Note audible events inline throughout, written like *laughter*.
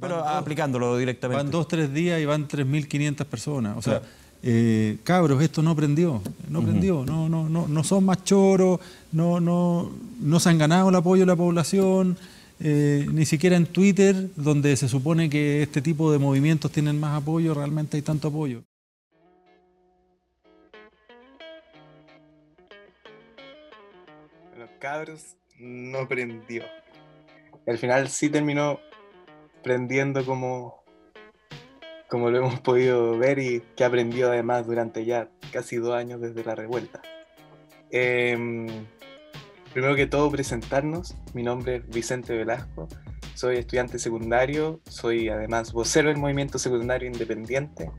pero aplicándolo directamente. Van dos, tres días y van 3.500 personas. O sea, eh, cabros, esto no prendió, no prendió, no, no, no, no son más choros, no, no, no se han ganado el apoyo de la población, eh, ni siquiera en Twitter, donde se supone que este tipo de movimientos tienen más apoyo, realmente hay tanto apoyo. Los cabros no prendió. Al final sí terminó prendiendo como como lo hemos podido ver y que aprendió además durante ya casi dos años desde la revuelta. Em, primero que todo, presentarnos. Mi nombre es Vicente Velasco, soy estudiante secundario, soy además vocero del movimiento secundario independiente,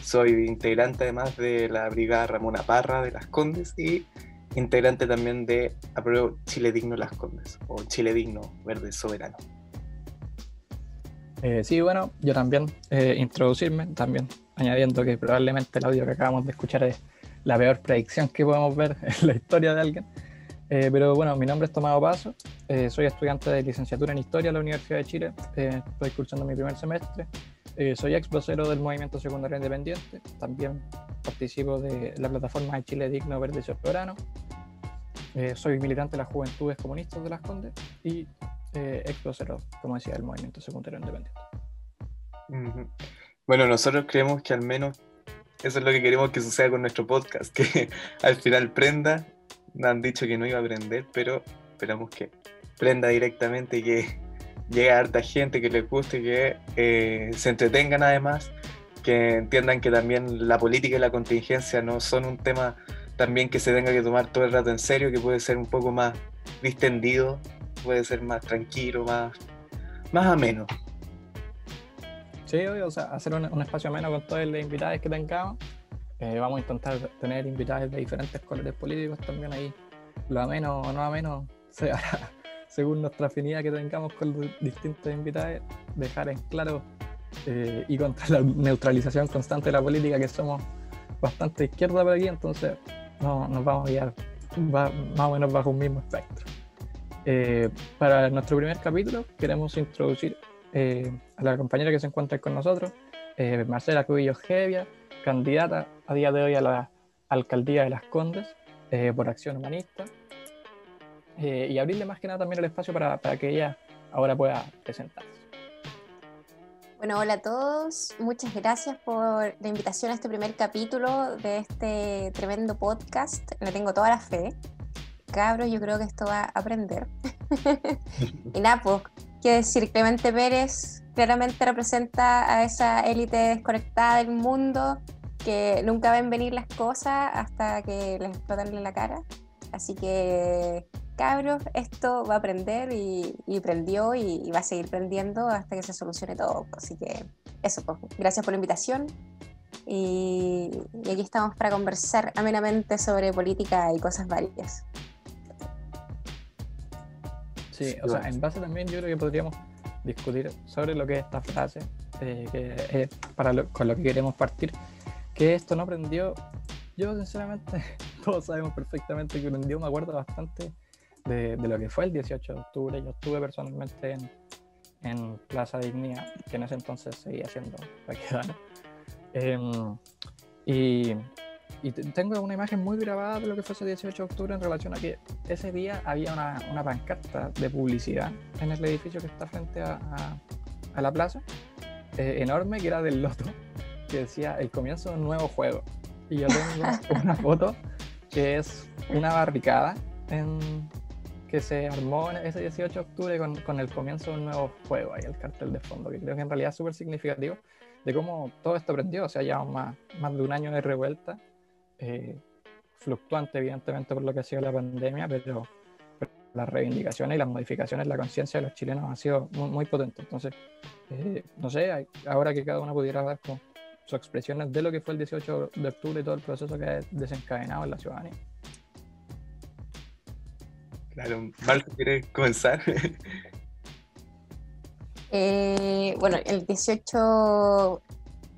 soy integrante además de la Brigada Ramona Parra de Las Condes y integrante también de Apruebo Chile Digno Las Condes o Chile Digno Verde Soberano. Eh, sí, bueno, yo también eh, introducirme, también añadiendo que probablemente el audio que acabamos de escuchar es la peor predicción que podemos ver *laughs* en la historia de alguien. Eh, pero bueno, mi nombre es Tomado Paso, soy estudiante de licenciatura en Historia de la Universidad de Chile, estoy cursando mi primer semestre, soy ex vocero del Movimiento Secundario Independiente, también participo de la plataforma de Chile Digno Verde Soberano, soy militante de las Juventudes Comunistas de las Condes y eh, como decía, el movimiento secundario independiente. Bueno, nosotros creemos que al menos eso es lo que queremos que suceda con nuestro podcast, *laughs* que al final prenda. Nos han dicho que no iba a prender, pero esperamos que prenda directamente y que llegue a harta gente, que les guste, que eh, se entretengan además, que entiendan que también la política y la contingencia no son un tema también que se tenga que tomar todo el rato en serio, que puede ser un poco más distendido puede ser más tranquilo, más, más ameno. Sí, o sea, hacer un, espacio ameno con todas las invitadas que tengamos. Eh, vamos a intentar tener invitados de diferentes colores políticos también ahí. Lo ameno o no ameno se *laughs* según nuestra afinidad que tengamos con los distintos invitados, dejar en claro eh, y contra la neutralización constante de la política que somos bastante izquierda por aquí, entonces no, nos vamos a guiar más o menos bajo un mismo espectro. Eh, para nuestro primer capítulo queremos introducir eh, a la compañera que se encuentra con nosotros, eh, Marcela Cubillo Gevia, candidata a día de hoy a la alcaldía de Las Condes por Acción Humanista, y abrirle más que nada también el espacio para, para que ella ahora pueda presentarse. Bueno, hola a todos. Muchas gracias por la invitación a este primer capítulo de este tremendo podcast. Le tengo toda la fe cabros, yo creo que esto va a aprender. *laughs* y nada, pues, quiero decir, Clemente Pérez claramente representa a esa élite desconectada del mundo que nunca ven venir las cosas hasta que les explotan en la cara. Así que, cabros, esto va a aprender y, prendió y, va a seguir prendiendo hasta que se solucione todo. Así que, eso, pues, gracias por la invitación. y aquí estamos para conversar amenamente sobre política y cosas varias. Sí, o sea, en base también yo creo que podríamos discutir sobre lo que es esta frase, eh, que es para con lo que queremos partir, que esto no aprendió, yo sinceramente, *laughs* todos sabemos perfectamente que prendió, me acuerdo bastante de, lo que fue el 18 de octubre, yo estuve personalmente en, en Plaza Dignidad, que en ese entonces seguía siendo la eh, y y tengo una imagen muy grabada de lo que fue ese 18 de octubre en relación a que ese día había una, una pancarta de publicidad en el edificio que está frente a, a, la plaza, eh, enorme, que era del loto, que decía el comienzo de un nuevo juego. Y yo tengo *laughs* una foto que es una barricada en, que se armó ese 18 de octubre con, con, el comienzo de un nuevo juego, ahí el cartel de fondo, que creo que en realidad es súper significativo de cómo todo esto aprendió, o sea, ya más, más de un año de revuelta eh, fluctuante, evidentemente, por lo que ha sido la pandemia, pero, las reivindicaciones y las modificaciones de la conciencia de los chilenos han sido muy, muy potentes. Entonces, eh, no sé, ahora que cada uno pudiera dar con sus expresiones de lo que fue el 18 de octubre y todo el proceso que ha desencadenado en la ciudadanía. Claro, Marco, ¿quieres comenzar? *laughs* Eh, bueno, el 18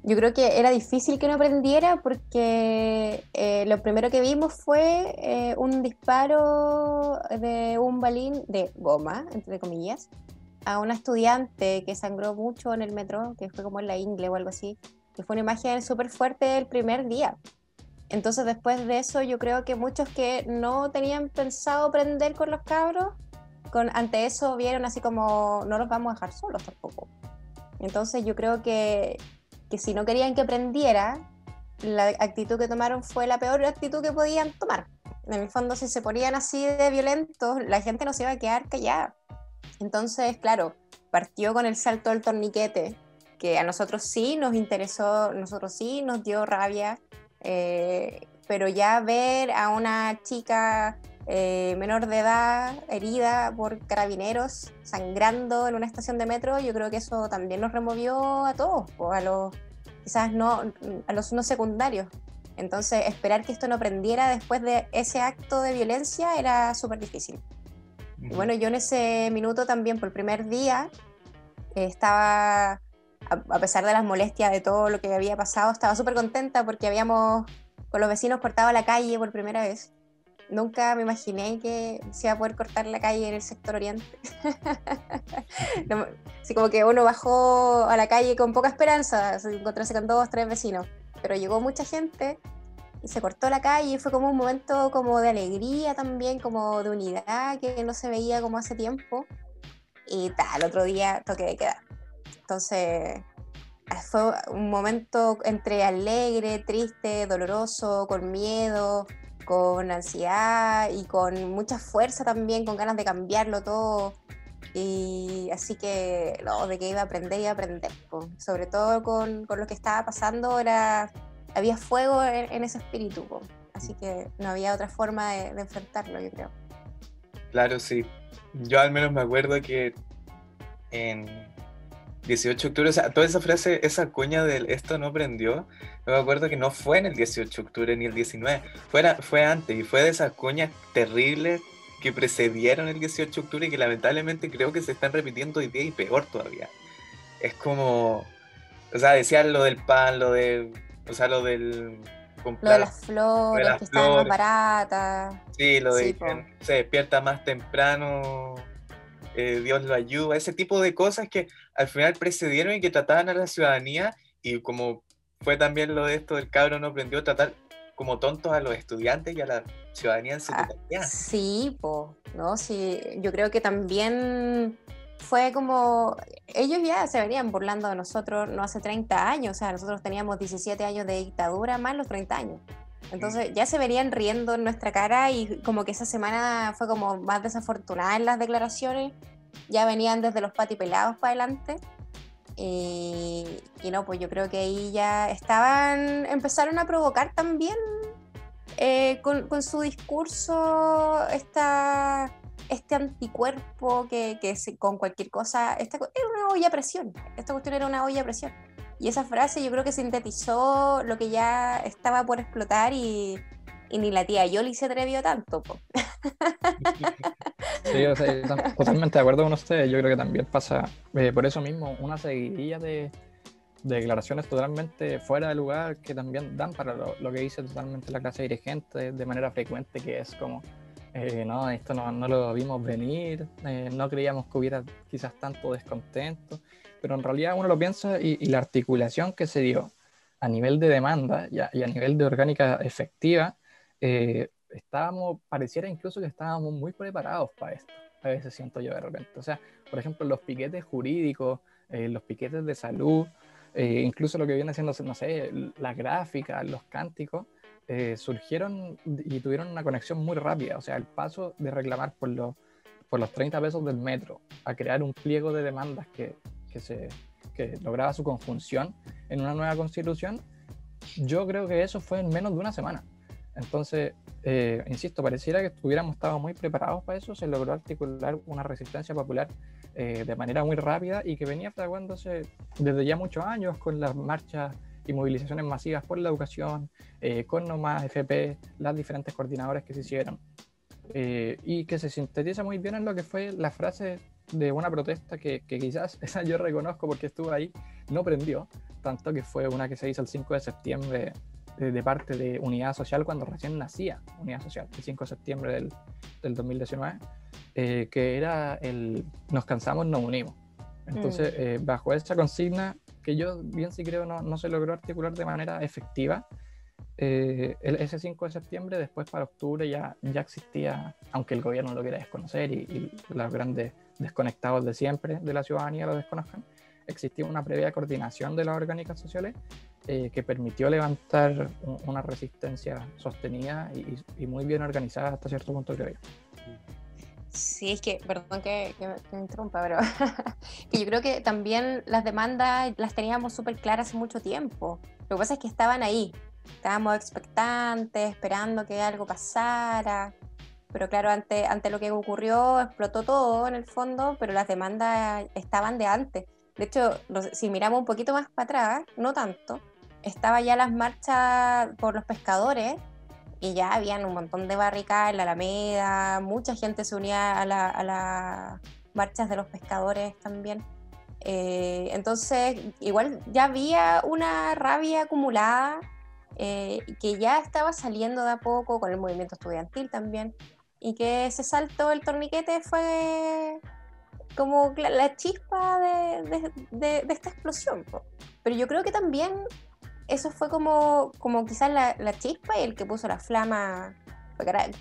yo creo que era difícil que no prendiera porque eh, lo primero que vimos fue eh, un disparo de un balín de goma, entre comillas, a una estudiante que sangró mucho en el metro, que fue como en la ingle o algo así, que fue una imagen súper fuerte el primer día. Entonces después de eso yo creo que muchos que no tenían pensado prender con los cabros, con, ante eso vieron así como no los vamos a dejar solos tampoco. Entonces yo creo que, que si no querían que prendiera, la actitud que tomaron fue la peor actitud que podían tomar. En el fondo, si se ponían así de violentos, la gente no se iba a quedar callada. Entonces, claro, partió con el salto del torniquete, que a nosotros sí nos interesó, nosotros sí nos dio rabia, eh, pero ya ver a una chica eh, menor de edad herida por carabineros sangrando en una estación de metro, yo creo que eso también nos removió a todos, o a los quizás no a los no secundarios. Entonces, esperar que esto no prendiera después de ese acto de violencia era súper difícil. Y bueno, yo en ese minuto también, por el primer día, estaba a, pesar de las molestias de todo lo que había pasado, estaba súper contenta porque habíamos con los vecinos cortado la calle por primera vez. Nunca me imaginé que se iba a poder cortar la calle en el sector oriente. *laughs* Así como que uno bajó a la calle con poca esperanza, encontrarse con dos, tres vecinos. Pero llegó mucha gente y se cortó la calle y fue como un momento como de alegría también, como de unidad que no se veía como hace tiempo. Y tal, el otro día toque de quedar. Entonces, fue un momento entre alegre, triste, doloroso, con miedo, con ansiedad y con mucha fuerza también, con ganas de cambiarlo todo. Y así que, de que iba a aprender, iba a aprender. Sobre todo con, con, lo que estaba pasando, era, había fuego en, ese espíritu. Así que no había otra forma de, de enfrentarlo, yo creo. Claro, sí. Yo al menos me acuerdo que en 18 de octubre, o sea, toda esa frase, esa cuña del esto no prendió, me acuerdo que no fue en el 18 de octubre ni el 19, fue, fue antes y fue de esas cuñas terribles que precedieron el 18 de octubre y que lamentablemente creo que se están repitiendo hoy día y peor todavía. Es como, o sea, decían lo del pan, lo de, o sea, lo del... lo de las flores, que están más baratas. Sí, lo de que se despierta más temprano eh, Dios lo ayuda, ese tipo de cosas que al final precedieron y que trataban a la ciudadanía y como fue también lo de esto del cabro no aprendió a tratar como tontos a los estudiantes y a la ciudadanía en su ah, sí, po, ¿no? Sí, yo creo que también fue como, ellos ya se venían burlando de nosotros no hace 30 años, o sea, nosotros teníamos 17 años de dictadura más los 30 años. Entonces ya se venían riendo en nuestra cara y como que esa semana fue como más desafortunada en las declaraciones. Ya venían desde los patipelados para adelante. Y, no, pues yo creo que ahí ya estaban, empezaron a provocar también eh, con, con, su discurso esta, este anticuerpo que, que con cualquier cosa, esta, era una olla a presión, esta cuestión era una olla a presión. Y esa frase yo creo que sintetizó lo que ya estaba por explotar y, ni la tía Yoli se atrevió tanto. *laughs* Sí, totalmente de acuerdo con ustedes. Yo creo que también pasa eh, por eso mismo una seguidilla de, declaraciones totalmente fuera de lugar que también dan para lo, que dice totalmente la clase dirigente de manera frecuente, que es como, eh, no, esto no, no, lo vimos venir, eh, no creíamos que hubiera quizás tanto descontento pero en realidad uno lo piensa y, la articulación que se dio a nivel de demanda y a, nivel de orgánica efectiva, eh, estábamos, pareciera incluso que estábamos muy preparados para esto. A veces siento yo de repente. O sea, por ejemplo, los piquetes jurídicos, eh, los piquetes de salud, eh, incluso lo que viene haciendo, no sé, las gráficas, los cánticos, surgieron y tuvieron una conexión muy rápida. O sea, el paso de reclamar por los, por los 30 pesos del metro a crear un pliego de demandas que que, se, que lograba su conjunción en una nueva constitución, yo creo que eso fue en menos de una semana. Entonces, eh, insisto, pareciera que estuviéramos estado muy preparados para eso, se logró articular una resistencia popular eh, de manera muy rápida y que venía fraguándose desde ya muchos años con las marchas y movilizaciones masivas por la educación, eh, con nomás FP, las diferentes coordinadores que se hicieron. y que se sintetiza muy bien en lo que fue la frase de una protesta que, quizás *laughs* esa yo reconozco porque estuve ahí, no prendió, tanto que fue una que se hizo el 5 de septiembre de, parte de Unidad Social cuando recién nacía Unidad Social, el 5 de septiembre del, del 2019, eh, que era el Nos cansamos, nos unimos. Entonces, mm. eh, bajo esa consigna, que yo bien sí creo no, no se logró articular de manera efectiva, eh, ese 5 de septiembre, después para octubre ya, ya existía, aunque el gobierno lo quiera desconocer y, los grandes desconectados de siempre de la ciudadanía lo desconozcan, existía una previa coordinación de las orgánicas sociales eh, que permitió levantar una resistencia sostenida y, muy bien organizada hasta cierto punto, creo yo. Sí, es que, perdón que, me interrumpa, pero *laughs* que yo creo que también las demandas las teníamos súper claras hace mucho tiempo. Lo que pasa es que estaban ahí, estábamos expectantes, esperando que algo pasara. Pero claro, ante, ante lo que ocurrió, explotó todo en el fondo, pero las demandas estaban de antes. De hecho, si miramos un poquito más para atrás, no tanto, estaba ya las marchas por los pescadores y ya habían un montón de barricadas en la Alameda, mucha gente se unía a las la marchas de los pescadores también. Eh, entonces, igual ya había una rabia acumulada eh, que ya estaba saliendo de a poco con el movimiento estudiantil también, y que ese salto del torniquete fue como la, chispa de, de, esta explosión. Pero yo creo que también eso fue como, como quizás la, la, chispa y el que puso la flama,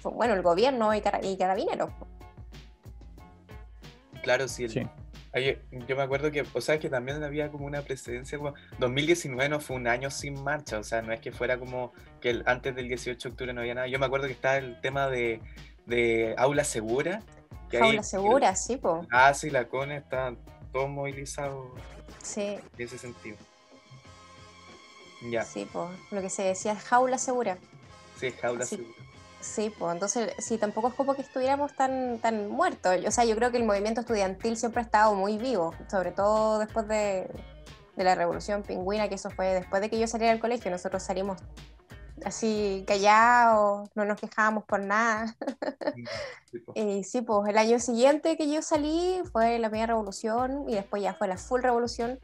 fue, bueno, el gobierno y, y carabineros. Claro, sí. yo me acuerdo que, o sea, que también había como una precedencia, como 2019 no fue un año sin marcha, o sea, no es que fuera como que antes del 18 de octubre no había nada. Yo me acuerdo que estaba el tema de, de aula segura. Que aula segura, sí, po. Ah, sí, la CONE está todo movilizado sí. en ese sentido. Sí, pues, lo que se decía es jaula segura. Sí, jaula segura. Sí, pues entonces sí, tampoco es como que estuviéramos tan, tan muertos. O sea, yo creo que el movimiento estudiantil siempre ha estado muy vivo, sobre todo después de, la revolución pingüina, que eso fue después de que yo saliera del colegio, nosotros salimos así callados, no nos quejábamos por nada. *laughs* y sí, pues el año siguiente que yo salí fue la primera revolución y después ya fue la full revolución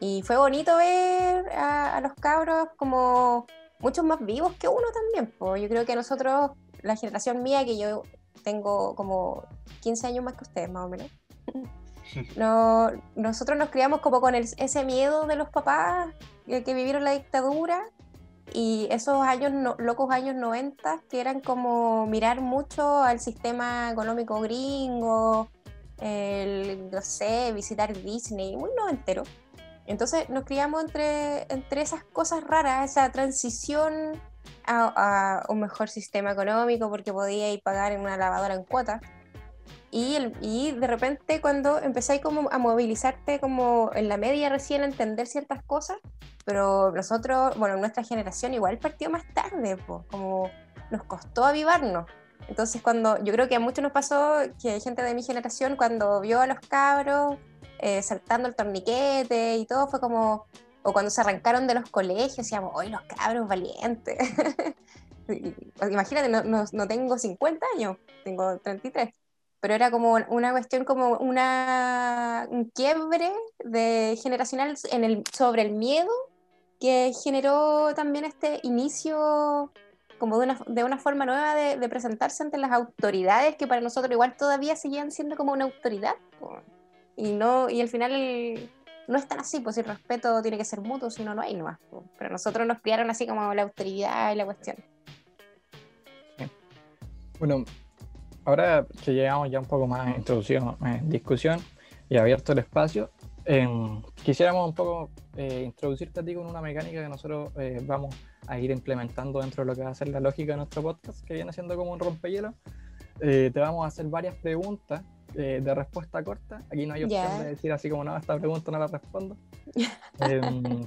y fue bonito ver a, los cabros como muchos más vivos que uno también. Pues yo creo que nosotros, la generación mía, que yo tengo como 15 años más que ustedes, más o menos. *laughs* No, nosotros nos criamos como con ese miedo de los papás que, vivieron la dictadura y esos años, locos años 90, que eran como mirar mucho al sistema económico gringo, el, no sé, visitar Disney, muy noventero. Entonces nos criamos entre, entre esas cosas raras, esa transición a, un mejor sistema económico porque podía ir pagar en una lavadora en cuota. Y, el, y de repente cuando empezáis como a movilizarte como en la media recién a entender ciertas cosas, pero nosotros, bueno, nuestra generación igual partió más tarde, pues, como nos costó avivarnos. Entonces cuando, yo creo que a muchos nos pasó que hay gente de mi generación cuando vio a los cabros eh, saltando el torniquete y todo, fue como, o cuando se arrancaron de los colegios, decíamos, hoy los cabros valientes. *laughs* Imagínate, no, no, tengo 50 años, tengo 33, pero era como una cuestión, como una, un quiebre de generacional en el, sobre el miedo que generó también este inicio como de una, de una forma nueva de, de, presentarse ante las autoridades que para nosotros igual todavía seguían siendo como una autoridad y no y al final no es tan así, pues el respeto tiene que ser mutuo, si no, no hay nomás. Pero nosotros nos criaron así como la autoridad y la cuestión. Bueno, ahora que llegamos ya un poco más introducido en discusión y abierto el espacio, quisiéramos un poco eh, introducirte a ti con una mecánica que nosotros eh, vamos a ir implementando dentro de lo que va a ser la lógica de nuestro podcast, que viene siendo como un rompehielo. Eh, te vamos a hacer varias preguntas eh, de respuesta corta. Aquí no hay opción de decir así como, no, esta pregunta no la respondo. *laughs* Em,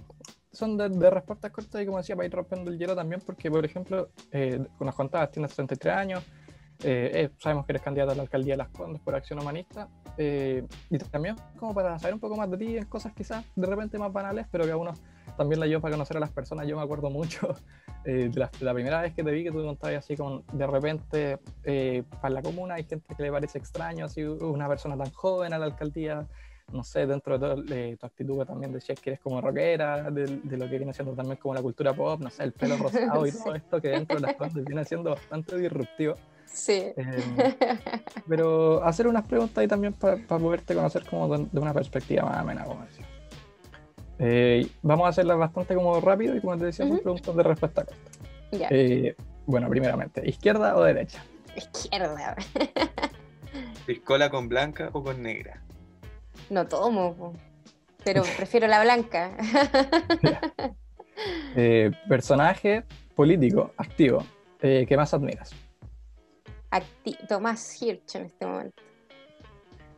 son de, de, respuestas cortas y como decía, para ir rompiendo el hielo también, porque por ejemplo, eh, nos contabas, tienes 33 años, eh, sabemos que eres candidato a la alcaldía de Las Condes por Acción Humanista, y también como para saber un poco más de ti en cosas quizás de repente más banales, pero que a uno también la ayuda para conocer a las personas. Yo me acuerdo mucho *laughs* eh, de, la, primera vez que te vi que tú contabas así como de repente eh, para la comuna hay gente que le parece extraño, así una persona tan joven a la alcaldía, no sé, dentro de, todo, tu actitud también decías que eres como rockera, de, lo que viene siendo también como la cultura pop, no sé, el pelo rosado y *laughs* todo esto que dentro de las cosas viene siendo bastante disruptivo. Sí. Eh, *laughs* pero hacer unas preguntas ahí también para poderte conocer como de, una perspectiva más amena, como decía. Eh, vamos a hacerlas bastante como rápido y como te decía, son preguntas de respuesta corta. Eh, bueno, primeramente, ¿izquierda o derecha? Izquierda. *laughs* ¿Piscola con blanca o con negra? No tomo, pero *laughs* prefiero la blanca. personaje político activo ¿qué más admiras? Tomás Hirsch en este momento.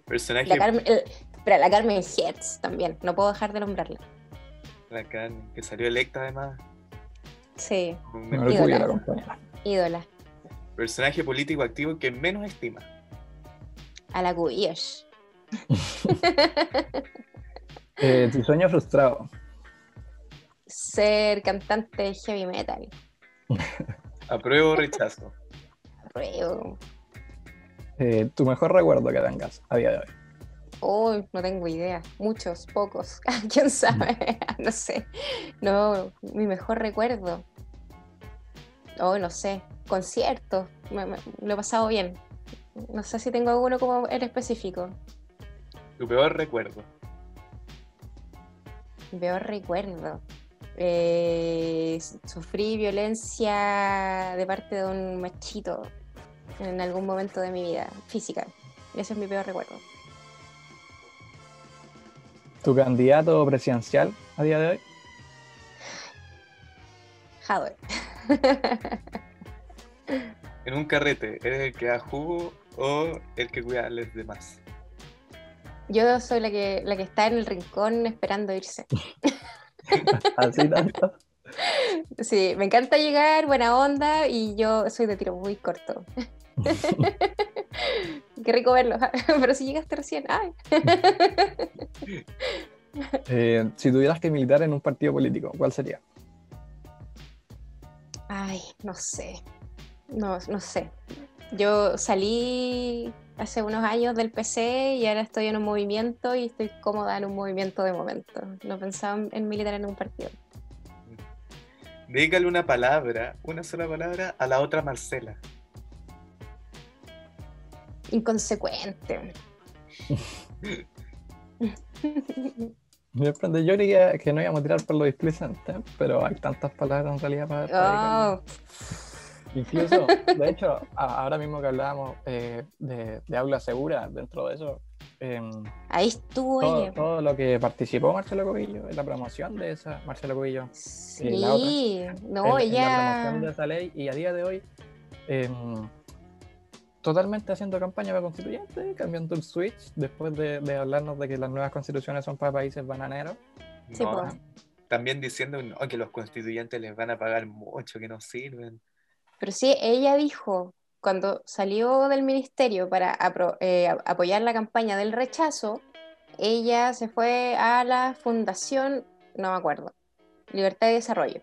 Personaje. La Carmen, espera, la Carmen Hertz también, no puedo dejar de nombrarla. La Carmen, que salió electa además. Sí. Ídola. Ídola. Personaje político activo que menos estima. A la Cubillos. *laughs* *laughs* eh, tu sueño frustrado. Ser cantante de heavy metal. *laughs* Apruebo o rechazo. Eh, ¿Tu mejor recuerdo que tengas a día de hoy? Uy, no tengo idea. Muchos, pocos. *laughs* ¿Quién sabe? *laughs* no sé. No, mi mejor recuerdo. Oh, no sé. Conciertos. lo he pasado bien. No sé si tengo alguno como en específico. ¿Tu peor recuerdo? Mi peor recuerdo. Eh, sufrí violencia de parte de un machito en algún momento de mi vida física. Ese es mi peor recuerdo. ¿Tu candidato presidencial a día de hoy? Jadwe. *laughs* en un carrete, ¿eres el que da jugo o el que cuida a los demás? Yo soy la que, la que está en el rincón esperando irse. *laughs* Así tanto. Sí, me encanta llegar, buena onda, y yo soy de tiro muy corto. *laughs* Qué rico verlo, *laughs* pero si llegaste recién, ¡ay! *laughs* Eh, si tuvieras que militar en un partido político, ¿cuál sería? Ay, no sé. No, no sé. Yo salí hace unos años del PC y ahora estoy en un movimiento y estoy cómoda en un movimiento de momento. No pensaba en militar en un partido. Dígale una palabra, una sola palabra a la otra Marcela inconsecuente. Yo creía que no íbamos a tirar por lo displicente, pero hay tantas palabras en realidad para... Oh. Incluso, de hecho, ahora mismo que hablábamos eh, de, aula segura, dentro de eso... Em, Ahí estuvo todo, ella. Todo lo que participó Marcelo Cobillo en la promoción de esa, Marcelo Cobillo. Eh, sí, no, ella... la promoción de esa ley y a día de hoy... Em, totalmente haciendo campaña para constituyente, cambiando el switch después de, hablarnos de que las nuevas constituciones son para países bananeros. Sí, pues. También diciendo que los constituyentes les van a pagar mucho, que no sirven. Pero sí, ella dijo, cuando salió del ministerio para eh, apoyar la campaña del rechazo, ella se fue a la fundación, no me acuerdo, Libertad y Desarrollo.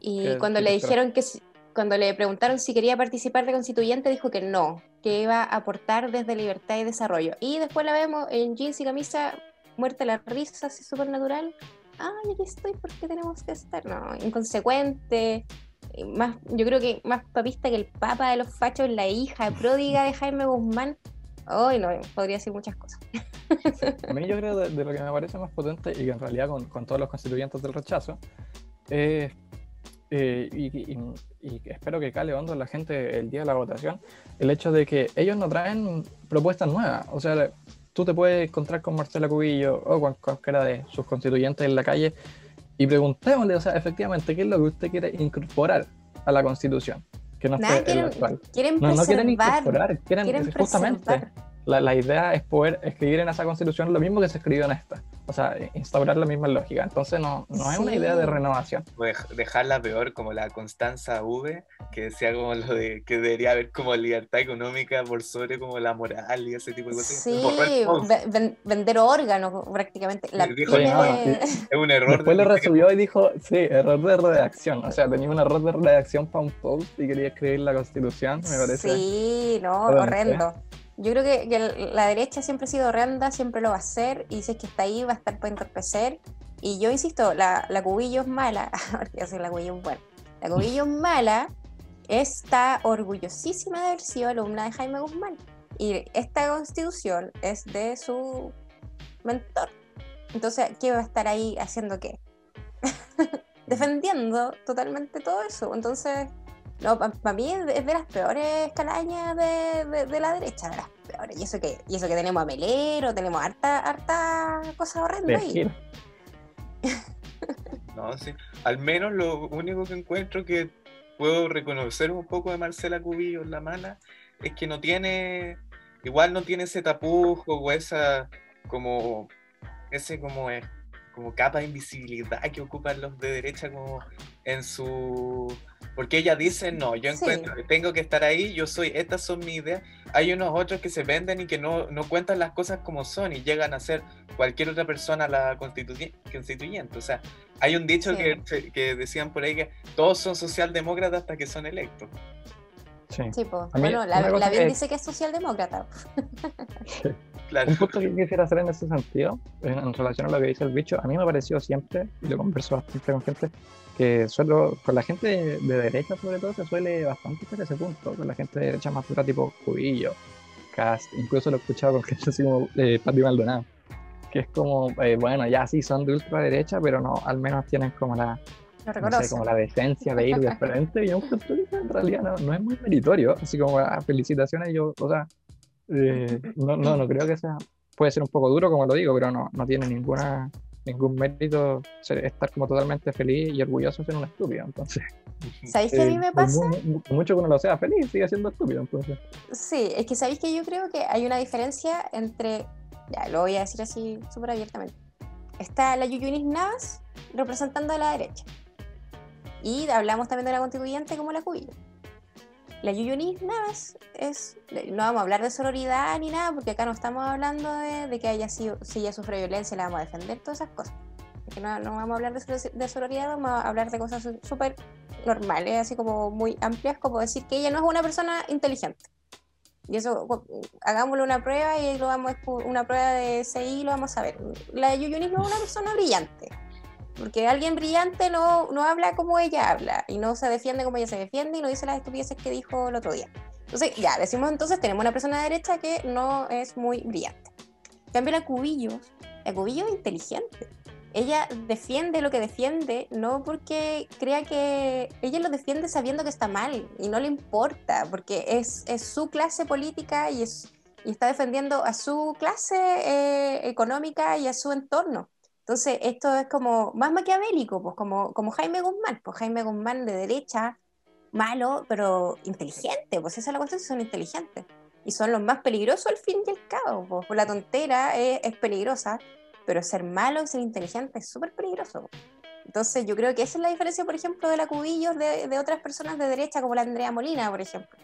y cuando le dijeron que, cuando le preguntaron si quería participar de constituyente, dijo que no, que iba a aportar desde libertad y desarrollo. Y después la vemos en jeans y camisa, muerta la risa, así súper natural. Ay, aquí estoy porque tenemos que estar. No, inconsecuente. Más, yo creo que más papista que el papa de los fachos, la hija pródiga de Jaime Guzmán. Ay, no, podría decir muchas cosas. *laughs* a mí yo creo de, lo que me parece más potente y que en realidad con, con todos los constituyentes del rechazo es eh, y, espero que cale hondo la gente el día de la votación, el hecho de que ellos no traen propuestas nuevas. O sea, tú te puedes encontrar con Marcela Cubillo o con cualquiera de sus constituyentes en la calle y preguntémosle, o sea, efectivamente, ¿qué es lo que usted quiere incorporar a la constitución? Que no quieren, quieren no, no, quieren incorporar, quieren, justamente la, idea es poder escribir en esa constitución lo mismo que se escribió en esta. O sea, instaurar la misma lógica. Entonces no, no es una idea de renovación. Dejarla peor como la Constanza V, que decía como lo de que debería haber como libertad económica por sobre como la moral y ese tipo de cosas. Sí, vender órganos prácticamente. *laughs* es un error. Después lo resubió y dijo, sí, error de redacción. O sea, tenía un error de redacción para un post y quería escribir la constitución, me parece. Sí, no, horrendo. Yo creo que, la derecha siempre ha sido horrenda, siempre lo va a hacer, y si es que está ahí va a estar para entorpecer. Y yo insisto, la, la cubillo es mala, *laughs* porque soy la cubillo es buena. La cubillo es *laughs* mala, está orgullosísima de haber sido alumna de Jaime Guzmán. Y esta constitución es de su mentor. Entonces, ¿qué va a estar ahí haciendo qué? *laughs* Defendiendo totalmente todo eso. Entonces, no, para mí es de, las peores calañas de, de, la derecha, de las peores. Y eso que, y eso que tenemos a Melero, tenemos harta, harta cosa horrenda ahí. *laughs* no, sí. Al menos lo único que encuentro que puedo reconocer un poco de Marcela Cubillo en la mala es que no tiene, igual no tiene ese tapujo o esa como ese como es como capa de invisibilidad que ocupan los de derecha como en su porque ella dice no yo encuentro que tengo que estar ahí yo soy estas son mis ideas hay unos otros que se venden y que no, no cuentan las cosas como son y llegan a ser cualquier otra persona la constituyente. O sea hay un dicho que, que, decían por ahí que todos son socialdemócratas hasta que son electos. Sí, bueno, la, la bien dice que es socialdemócrata. Un punto que quisiera hacer en ese sentido, en, relación a lo que dice el bicho, a mí me ha parecido siempre, y lo converso bastante con gente, que suelo, con la gente de, derecha sobre todo se suele bastante hacer ese punto, con la gente de derecha más dura tipo Cubillo, Cast, incluso lo he escuchado con *laughs* gente así como eh, Pati Maldonado, que es como, eh, bueno, ya sí son de ultraderecha, pero no, al menos tienen como la, no, sé, como la decencia de ir de *laughs* frente, y yo en realidad no, no, es muy meritorio, así como ah, felicitaciones, yo, o sea, eh, no, no, no creo que sea, puede ser un poco duro como lo digo, pero no, no tiene ninguna ningún mérito estar como totalmente feliz y orgulloso de ser un estúpido, entonces. ¿Sabéis que a mí me pasa? mucho que uno lo sea feliz, sigue siendo estúpido, entonces. Sí, es que sabéis que yo creo que hay una diferencia entre, ya lo voy a decir así súper abiertamente, está la Yuyunis Navas representando a la derecha, y hablamos también de la constituyente como la cubilla. La Yuyunis Navas es, no vamos a hablar de sororidad ni nada, porque acá no estamos hablando de, que haya sido, si ella sufre violencia, la vamos a defender, todas esas cosas. Porque no, no vamos a hablar de, de sororidad, vamos a hablar de cosas súper normales, así como muy amplias, como decir que ella no es una persona inteligente. Y eso, hagámosle una prueba y lo vamos una prueba de CI y lo vamos a ver. La Yuyunis no es una persona brillante porque alguien brillante no, no habla como ella habla y no se defiende como ella se defiende y no dice las estupideces que dijo el otro día. Entonces, ya, decimos entonces, tenemos una persona de derecha que no es muy brillante. También la Cubillos, la Cubillo es inteligente. Ella defiende lo que defiende, no porque crea que ella lo defiende sabiendo que está mal y no le importa, porque es, es su clase política y, es, y está defendiendo a su clase eh, económica y a su entorno. Entonces, esto es como más maquiavélico, pues como, Jaime Guzmán, pues Jaime Guzmán de derecha, malo, pero inteligente, pues esa es la cuestión, son inteligentes. Y son los más peligrosos al fin y al cabo, pues la tontera es, peligrosa, pero ser malo y ser inteligente es súper peligroso. Entonces, yo creo que esa es la diferencia, por ejemplo, de la Cubillos de otras personas de derecha, como la Andrea Molina, por ejemplo.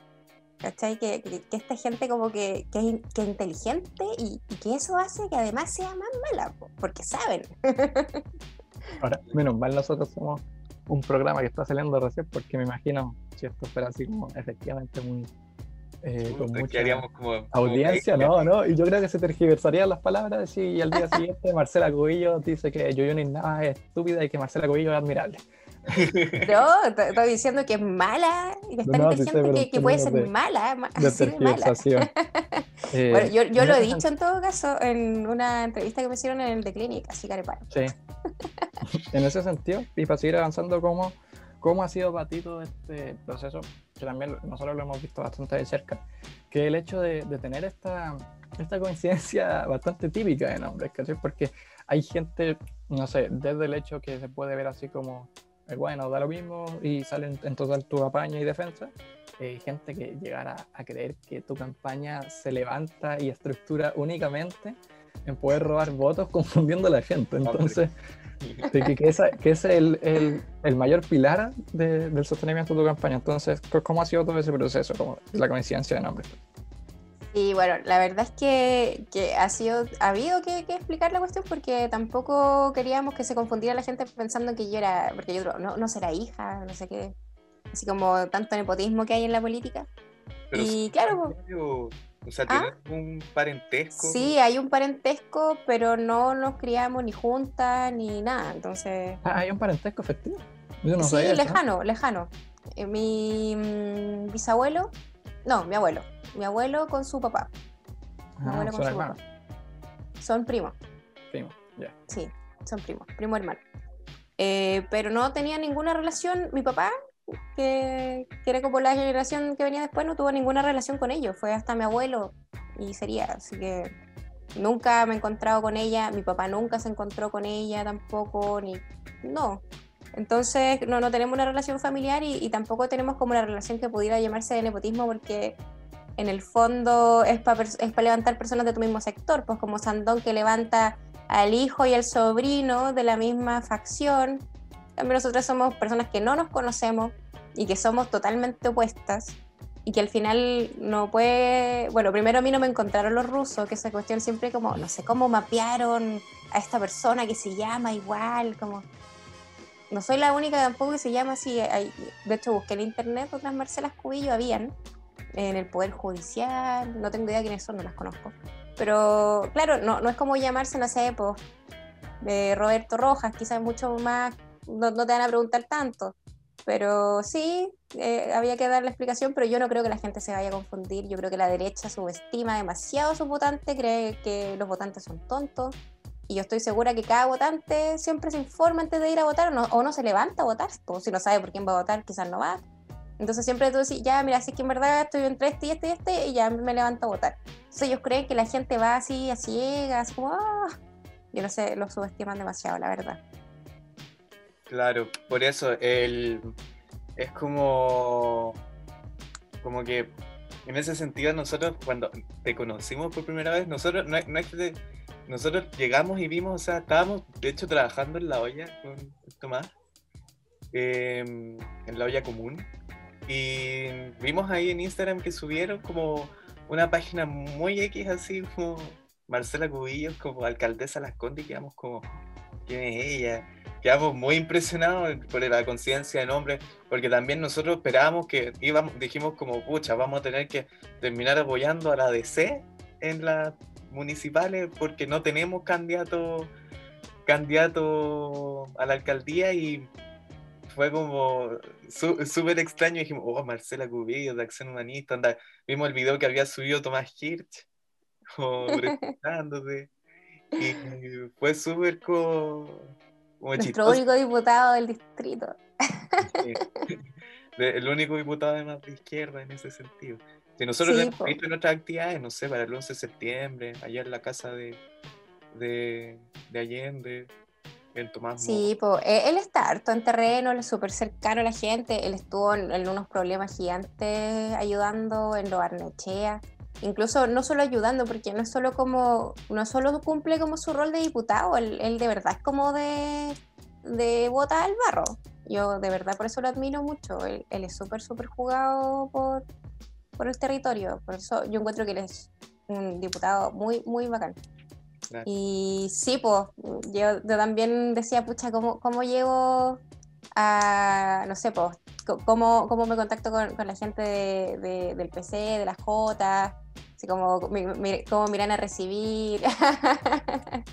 ¿Cachai? Que, que, esta gente como que, que, es, inteligente y, que eso hace que además sea más mala, porque saben. *laughs* Ahora, menos mal nosotros somos un programa que está saliendo recién porque me imagino si esto fuera así como efectivamente muy eh, con mucha como, audiencia, no, no, y yo creo que se tergiversarían las palabras y al día *laughs* siguiente Marcela Cubillo dice que Yoyoni nada es estúpida y que Marcela Cubillo es admirable. *laughs* No, estoy diciendo que es mala, que es tan inteligente que, puede ser mala, de mala. *laughs* Eh, *laughs* bueno, yo, yo lo he dicho en todo caso en una entrevista que me hicieron en el de Clínica, así que Sí. en ese sentido, y para seguir avanzando, ¿cómo, cómo ha sido para ti todo este proceso? Que también nosotros lo hemos visto bastante de cerca, que el hecho de, de tener esta, esta coincidencia bastante típica de nombres, ¿cachai? Porque hay gente, no sé, desde el hecho que se puede ver así como bueno, da lo mismo y salen en total tu apaña y defensa. Hay gente que llegará a creer que tu campaña se levanta y estructura únicamente en poder robar votos *laughs* confundiendo a la gente. Entonces, que, que, esa, que ese es el, el, el mayor pilar de, del sostenimiento de tu campaña. Entonces, ¿cómo ha sido todo ese proceso? Como la coincidencia de nombres. Y bueno, la verdad es que, que ha sido, ha habido que, que, explicar la cuestión porque tampoco queríamos que se confundiera la gente pensando que yo era, porque yo no, no será hija, no sé qué, así como tanto nepotismo que hay en la política. y claro, o sea, ¿tiene ¿Ah? un parentesco? Sí, hay un parentesco, pero no nos criamos ni juntas ni nada, entonces... Ah, hay un parentesco efectivo. sí, lejano, lejano. Eh, mi mm, bisabuelo, no, mi abuelo, mi abuelo con su papá. Mi Ah, abuelo con son su hermanos. papá. Son primos. Primo, ya. Sí, son primos, primo hermano. Eh, pero no tenía ninguna relación, mi papá, que, que era como la generación que venía después, no tuvo ninguna relación con ellos, fue hasta mi abuelo y sería, así que nunca me he encontrado con ella, mi papá nunca se encontró con ella tampoco, ni no. Entonces no, no tenemos una relación familiar y, tampoco tenemos como una relación que pudiera llamarse de nepotismo porque en el fondo es para es pa levantar personas de tu mismo sector, pues como Sandón que levanta al hijo y al sobrino de la misma facción. También nosotros somos personas que no nos conocemos y que somos totalmente opuestas y que al final no puede... Bueno, primero a mí no me encontraron los rusos, que esa cuestión siempre como, no sé cómo mapearon a esta persona que se llama igual, como... No soy la única tampoco que se llama así. Hay, de hecho, busqué en internet otras Marcelas Cubillo, habían en el Poder Judicial, no tengo idea quiénes son, no las conozco. Pero claro, no, no es como llamarse, no sé, pues, Roberto Rojas, quizás mucho más, no, no, te van a preguntar tanto. Pero sí, eh, había que dar la explicación, pero yo no creo que la gente se vaya a confundir. Yo creo que la derecha subestima demasiado a sus votantes, cree que los votantes son tontos. Y yo estoy segura que cada votante siempre se informa antes de ir a votar o no, o no se levanta a votar. Pues, si no sabe por quién va a votar, quizás no va. Entonces siempre tú decís, ya, mira, es que en verdad estoy entre este y este y este, y ya me levanto a votar. Entonces ellos creen que la gente va así, a ciegas, como, ah. Yo no sé, lo subestiman demasiado, la verdad. Claro, por eso el, es como, como que en ese sentido nosotros cuando te conocimos por primera vez, nosotros no, no es que nosotros llegamos y vimos, o sea, estábamos de hecho trabajando en la olla con Tomás, eh, en la olla común, y vimos ahí en Instagram que subieron como una página muy X así como Marcela Cubillos como alcaldesa Las Condes y quedamos como, ¿quién es ella? Quedamos muy impresionados por la conciencia de nombre, porque también nosotros esperábamos que íbamos, dijimos como, pucha, vamos a tener que terminar apoyando a la DC en las municipales porque no tenemos candidato, candidato a la alcaldía y fue como súper extraño. Dijimos, oh, Marcela Cubillo de Acción Humanista. Anda. Vimos el video que había subido Tomás Hirsch, *laughs* como presentándose. Y fue súper como, como Nuestro chistoso. único diputado del distrito. *laughs* El único diputado además de izquierda en ese sentido. Si nosotros Sí, lo hemos visto en otras actividades, no sé, para el 11 de septiembre, allá en la casa de, de, de Allende, en Tomás Sí, po, eh, él está harto en terreno, él es súper cercano a la gente, él estuvo en, en unos problemas gigantes ayudando en lo Barnechea, incluso no solo ayudando, porque no es solo como, no solo cumple como su rol de diputado, él, él de verdad es como de, de bota al barro. Yo de verdad por eso lo admiro mucho, él, él es súper, súper jugado por, por el territorio, por eso yo encuentro que él es un diputado muy, muy bacán. Y sí, pues, yo, yo también decía, pucha, ¿cómo, cómo llego a, no sé, pues, cómo, cómo me contacto con, con la gente de- de- del PC, de las J, así como, mi- mi- cómo miran a recibir. *laughs*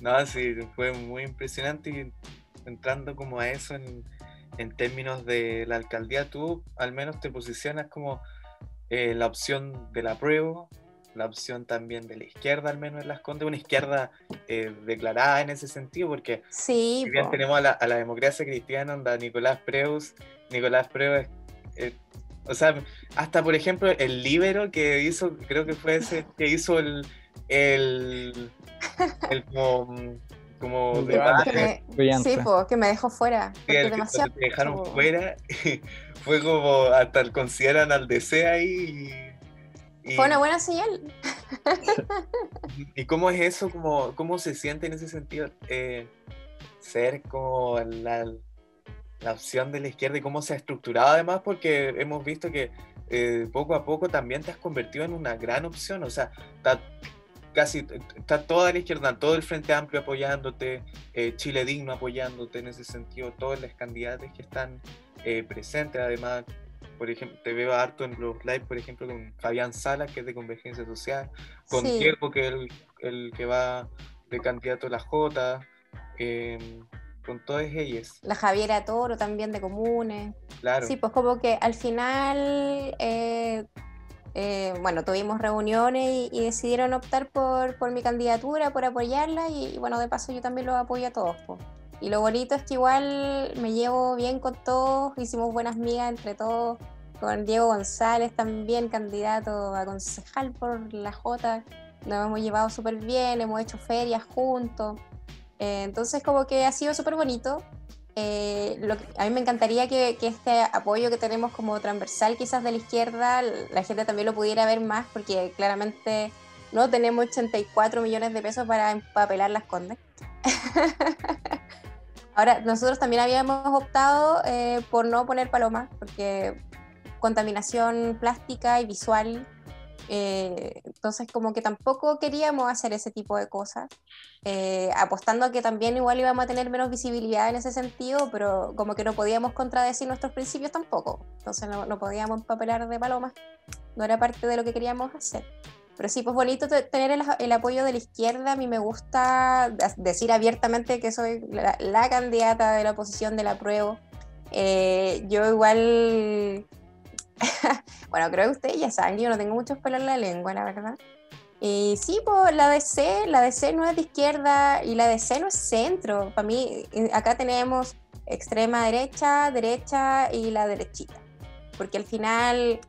No, sí, fue muy impresionante y entrando como a eso en, en términos de la alcaldía, tú al menos te posicionas como eh, la opción del apruebo, la opción también de la izquierda, al menos en Las Condes, una izquierda eh, declarada en ese sentido, porque sí, si bien po. tenemos a la, a la democracia cristiana, onda Nicolás Preus, Nicolás Preus, eh, o sea, hasta por ejemplo el libero que hizo, creo que fue ese que hizo el, el, *laughs* el como, como debate, que me, sí, po, que me dejó fuera. Porque demasiado dejaron fuera, *laughs* fue como hasta el consideran al DC ahí y, y- Fue una buena señal. *laughs* ¿Y cómo es eso? ¿Cómo, cómo se siente en ese sentido eh, ser como la, la opción de la izquierda y cómo se ha estructurado además? Porque hemos visto que eh, poco a poco también te has convertido en una gran opción. O sea, está casi está toda la izquierda, todo el Frente Amplio apoyándote, eh, Chile Digno apoyándote en ese sentido, todos los candidatos que están eh, presentes además. Por ejemplo, te veo harto en los live, por ejemplo, con Fabián Salas, que es de Convergencia Social, con Sí. Diego, que es el, el que va de candidato a la J. eh, con todos ellos. La Javiera Toro también de Comunes. Claro. Sí, pues como que al final, eh, bueno, tuvimos reuniones y, decidieron optar por, mi candidatura, por apoyarla y, bueno, de paso yo también los apoyo a todos. Y lo bonito es que igual me llevo bien con todos, hicimos buenas migas entre todos, con Diego González también, candidato a concejal por la J, nos hemos llevado súper bien, hemos hecho ferias juntos. Eh, entonces como que ha sido súper bonito. Eh, a mí me encantaría que, que, este apoyo que tenemos como transversal quizás de la izquierda, la gente también lo pudiera ver más porque claramente no tenemos 84 millones de pesos para empapelar las condes. *laughs* Ahora, nosotros también habíamos optado eh, por no poner palomas porque contaminación plástica y visual eh, entonces como que tampoco queríamos hacer ese tipo de cosas, eh, apostando a que también igual íbamos a tener menos visibilidad en ese sentido, pero como que no podíamos contradecir nuestros principios tampoco, entonces no, no podíamos empapelar de palomas, no era parte de lo que queríamos hacer. Pero sí, pues bonito tener el, apoyo de la izquierda. A mí me gusta decir abiertamente que soy la, candidata de la oposición de la prueba. Eh, yo igual *laughs* bueno, creo que ustedes ya saben yo no tengo muchos pelos en la lengua, la verdad. Y sí, pues la DC, la DC no es de izquierda y la DC no es centro. Para mí, acá tenemos extrema derecha, derecha y la derechita. Porque al final,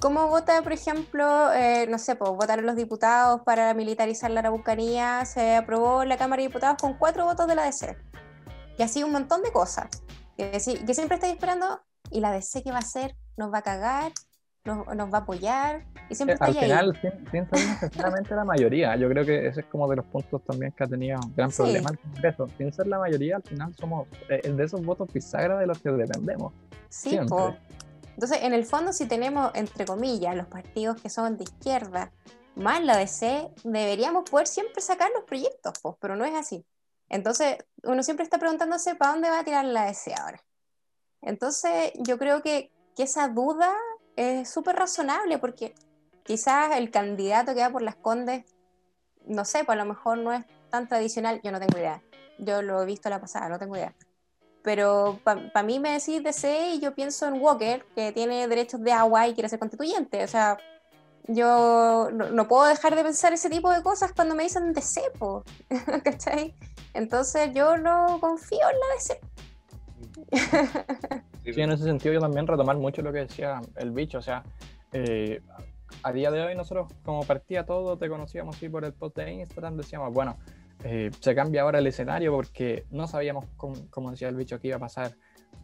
¿cómo vota, por ejemplo, eh, no sé, pues votaron los diputados para militarizar la araucanía? Se aprobó en la Cámara de Diputados con cuatro votos de la DC. Y así un montón de cosas. Que, que siempre estoy esperando, ¿y la DC qué va a hacer? nos va a cagar, nos, nos va a apoyar. Y siempre eh, Al final, sin, sin la mayoría. Yo creo que ese es como de los puntos también que ha tenido un gran problema el Congreso. Sin ser la mayoría, al final somos eh, de esos votos bisagra de los que dependemos. Sí, entonces en el fondo si tenemos, entre comillas, los partidos que son de izquierda, más la DC, deberíamos poder siempre sacar los proyectos, pues, pero no es así. Entonces uno siempre está preguntándose para dónde va a tirar la DC ahora. Entonces yo creo que esa duda es súper razonable porque quizás el candidato que va por las Condes, no sé, pues a lo mejor no es tan tradicional, yo no tengo idea. Yo lo he visto la pasada, no tengo idea. Pero para mí me decís DC y yo pienso en Walker, que tiene derechos de agua y quiere ser constituyente. O sea, yo no, puedo dejar de pensar ese tipo de cosas cuando me dicen DC, *laughs* ¿cachai? Entonces yo no confío en la DC. Sí, en ese sentido yo también retomar mucho lo que decía el bicho, o sea, eh, a día de hoy nosotros como partía todo, te conocíamos así por el post de Instagram, decíamos, bueno, eh, se cambia ahora el escenario porque no sabíamos, como decía el bicho, que iba a pasar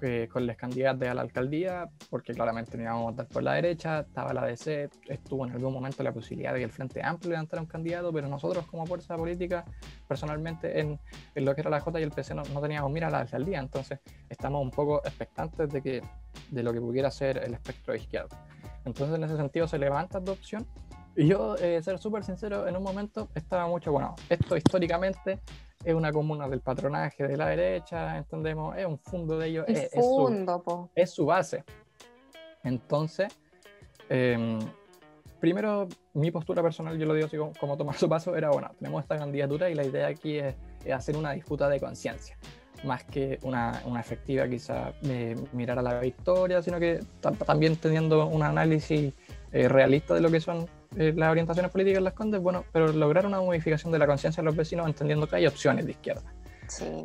eh, con las candidatas a la alcaldía, porque claramente no íbamos a votar por la derecha, estaba la DC, estuvo en algún momento la posibilidad de que el Frente Amplio levantara un candidato, pero nosotros como fuerza política, personalmente en, en lo que era la J y el PC no, no, teníamos mira a la alcaldía, entonces estamos un poco expectantes de, que, de lo que pudiera ser el espectro de izquierda. Entonces en ese sentido se levanta esta opción yo, eh, ser súper sincero, en un momento estaba mucho, bueno, esto históricamente es una comuna del patronaje de la derecha, entendemos, es un fondo de ellos, es, su, es, su, base. Entonces, em, primero, mi postura personal, yo lo digo así como, tomar su paso, era, bueno, tenemos esta candidatura y la idea aquí es, hacer una disputa de conciencia, más que una, una efectiva quizá de mirar a la victoria, sino que también teniendo un análisis eh, realista de lo que son eh, las orientaciones políticas en las Condes, bueno, pero lograr una modificación de la conciencia de los vecinos entendiendo que hay opciones de izquierda.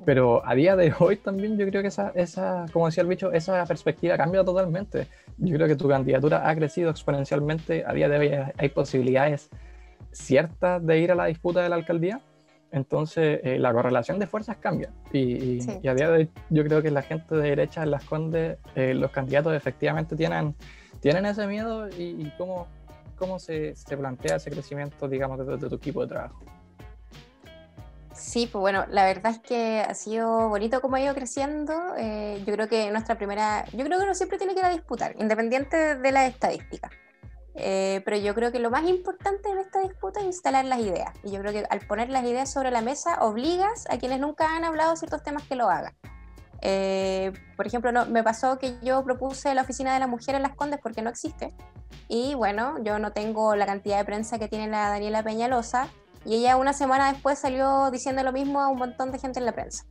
Pero a día de hoy también yo creo que esa, esa, como decía el bicho, esa perspectiva cambia totalmente. Yo creo que tu candidatura ha crecido exponencialmente. A día de hoy hay posibilidades ciertas de ir a la disputa de la alcaldía. Entonces eh, la correlación de fuerzas cambia. Y, y, a día de hoy yo creo que la gente de derecha en las Condes, eh, los candidatos efectivamente tienen, tienen ese miedo y, y cómo cómo se, se plantea ese crecimiento, digamos, de, tu equipo de trabajo. Sí, pues bueno, la verdad es que ha sido bonito cómo ha ido creciendo. Eh, yo creo que nuestra primera, yo creo que uno siempre tiene que ir a disputar, independiente de las estadísticas. Eh, pero yo creo que lo más importante en esta disputa es instalar las ideas. Y yo creo que al poner las ideas sobre la mesa, obligas a quienes nunca han hablado ciertos temas que lo hagan. Eh, por ejemplo, no, me pasó que yo propuse la oficina de la mujer en Las Condes porque no existe. Y bueno, yo no tengo la cantidad de prensa que tiene la Daniela Peñalosa. Y ella una semana después salió diciendo lo mismo a un montón de gente en la prensa.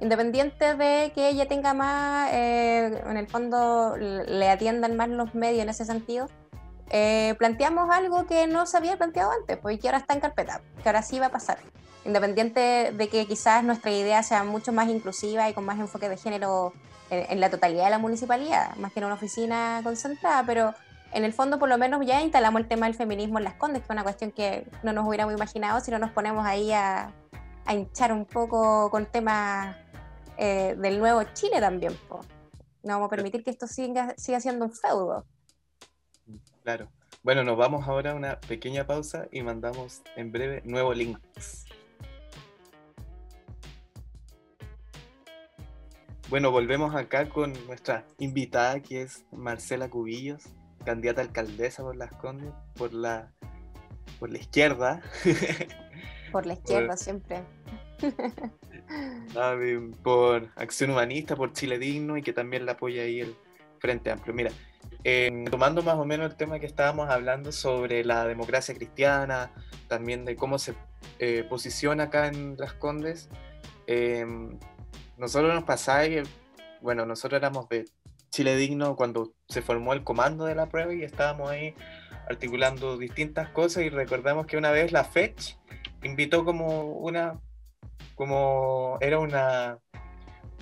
independiente de que ella tenga más, eh, en el fondo le atiendan más los medios en ese sentido, eh, planteamos algo que no se había planteado antes, pues, que ahora está en carpeta, que ahora sí va a pasar. Independiente de que quizás nuestra idea sea mucho más inclusiva y con más enfoque de género en, la totalidad de la municipalidad, más que en una oficina concentrada, pero en el fondo por lo menos ya instalamos el tema del feminismo en las Condes, que es una cuestión que no nos hubiéramos imaginado si no nos ponemos ahí a, hinchar un poco con temas eh, del nuevo Chile también. No vamos a permitir que esto siga, siga siendo un feudo. Claro. Bueno, nos vamos ahora a una pequeña pausa y mandamos en breve nuevo links. Bueno, volvemos acá con nuestra invitada que es Marcela Cubillos, candidata a alcaldesa por las Condes, por la, por la izquierda. *laughs* Por la izquierda siempre. por Acción Humanista, por Chile Digno y que también la apoya ahí el Frente Amplio. Mira, eh, tomando más o menos el tema que estábamos hablando sobre la democracia cristiana, también de cómo se eh, posiciona acá en Las Condes, eh, nosotros nos pasaba que, bueno, nosotros éramos de Chile Digno cuando se formó el comando de la prueba y estábamos ahí articulando distintas cosas y recordamos que una vez la FECH invitó como una, como era una,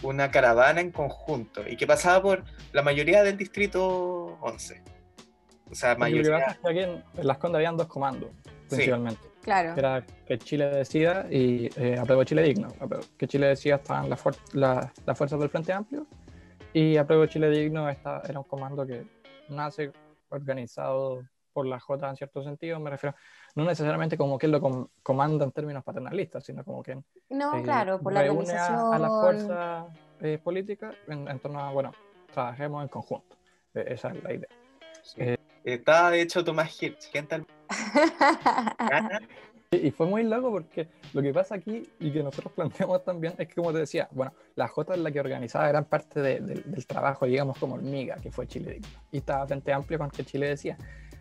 una caravana en conjunto y que pasaba por la mayoría del distrito 11. O sea, mayoría... en, Las Condes habían dos comandos, principalmente. Claro. Era que Chile decida y eh, apruebo Chile digno. Que Chile decida estaban las fuerzas del Frente Amplio y apruebo Chile digno está, era un comando que nace organizado por la J en cierto sentido, me refiero, no necesariamente como él lo comanda en términos paternalistas, sino como que no, eh, claro, por la organización. A, las fuerzas eh, políticas en, torno a, bueno, trabajemos en conjunto. E, esa es la idea. Está hecho Tomás Hirsch, ¿qué tal? y fue muy loco porque lo que pasa aquí y que nosotros planteamos también es que, como te decía, bueno, la J es la que organizaba gran parte del trabajo, digamos, como hormiga, que fue Chile Digno. Y estaba bastante amplio con que Chile decía.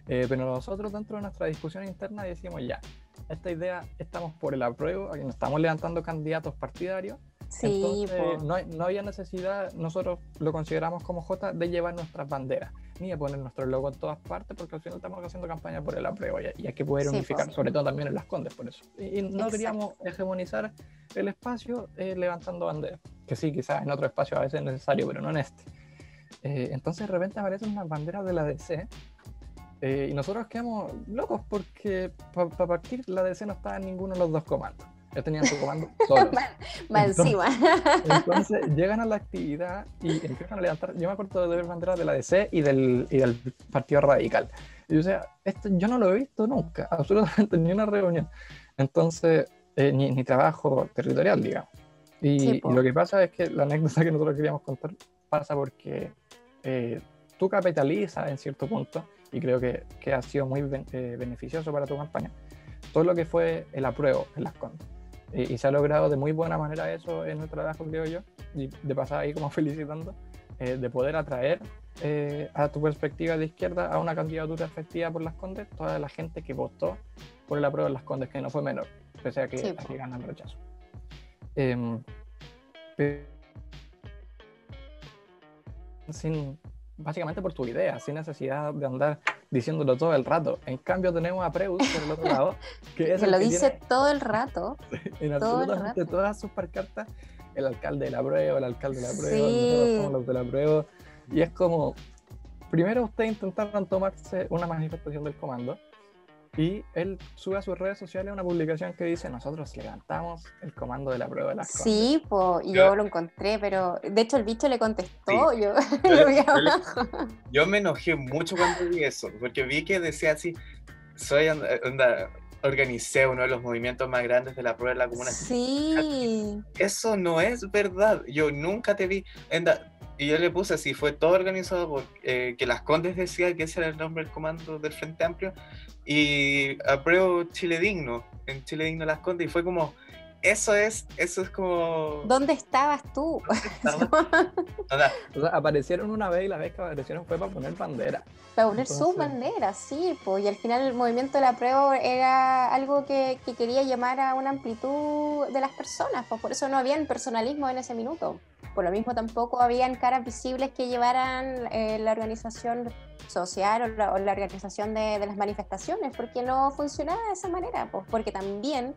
Eh, pero nosotros, dentro de nuestra discusión interna, decimos ya, esta idea estamos por el apruebo, aquí nos estamos levantando candidatos partidarios. Sí, no, no había necesidad, nosotros lo consideramos como J, de llevar nuestras banderas ni a poner nuestro logo en todas partes, porque al final estamos haciendo campaña por el apruebo y, hay que poder unificar, pues. sobre todo también en las Condes, por eso. Y, no queríamos hegemonizar el espacio eh, levantando banderas, que sí, quizás en otro espacio a veces es necesario, pero no en este. Eh, entonces de repente aparecen unas banderas de la DC eh, y nosotros quedamos locos porque para partir la DC no estaba en ninguno de los dos comandos ya tenían su comando *laughs* solo. Más encima. *laughs* Entonces *laughs* llegan a la actividad y empiezan a levantar. Yo me acuerdo de ver banderas de la DC y del, y del Partido Radical. Y o sea, esto yo no lo he visto nunca, absolutamente, ni una reunión. Entonces, eh, ni, ni, trabajo territorial, digamos. Y, lo que pasa es que la anécdota que nosotros queríamos contar pasa porque eh, tú capitalizas en cierto punto, y creo que, que ha sido muy eh, beneficioso para tu campaña, todo lo que fue el apruebo en las contas y, se ha logrado de muy buena manera eso en nuestro trabajo, creo yo, y de pasar ahí como *laughs* felicitando, eh, de poder atraer eh, a tu perspectiva de izquierda a una candidatura efectiva por las Condes, toda la gente que votó por el apruebo de las Condes, que no fue menor, pese a que, sí. a ganan rechazo. Em, sin, básicamente por tu idea, sin necesidad de andar diciéndolo todo el rato. En cambio tenemos a Preus por el otro lado, que *laughs* es lo dice todo el rato. *laughs* en absolutamente todas sus parcartas, el alcalde de la prueba, el alcalde de la prueba, sí. los de la prueba. Y es como, primero ustedes intentaron tomarse una manifestación del comando, y él sube a sus redes sociales una publicación que dice, nosotros levantamos el comando de la prueba de las Sí, y yo, lo encontré, pero de hecho el bicho le contestó, *laughs* yo, lo vi abajo. Yo me enojé mucho cuando vi eso, porque vi que decía así, soy, onda, organicé uno de los movimientos más grandes de la prueba de la comuna. Sí. Eso no es verdad, yo nunca te vi, anda, y yo le puse así, fue todo organizado por eh, que las Condes decían que ese era el nombre del comando del Frente Amplio y apruebo Chile Digno, en Chile Digno Las Condes, y fue como, eso es, eso es como. ¿Dónde estabas tú? *laughs* o sea, aparecieron una vez y la vez que aparecieron fue para poner bandera. Para poner sus banderas, sí, pues. Y al final el movimiento de la prueba era algo que, que, quería llamar a una amplitud de las personas, pues por eso no había personalismo en ese minuto. Por lo mismo tampoco habían caras visibles que llevaran eh, la organización social o la, organización de, de, las manifestaciones, porque no funcionaba de esa manera, pues porque también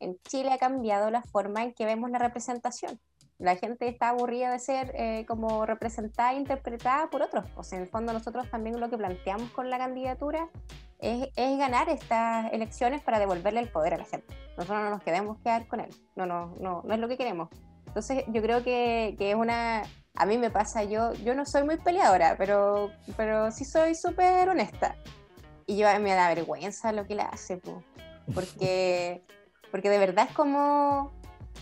en Chile ha cambiado la forma en que vemos la representación. La gente está aburrida de ser eh, como representada e interpretada por otros. Pues en el fondo nosotros también lo que planteamos con la candidatura es, es, ganar estas elecciones para devolverle el poder a la gente. Nosotros no nos queremos quedar con él. No, no, no, no es lo que queremos. Entonces yo creo que, que es una... A mí me pasa, yo, yo no soy muy peleadora, pero, pero sí soy súper honesta. Y yo me da vergüenza lo que le hace, pues, porque *laughs* porque de verdad es como,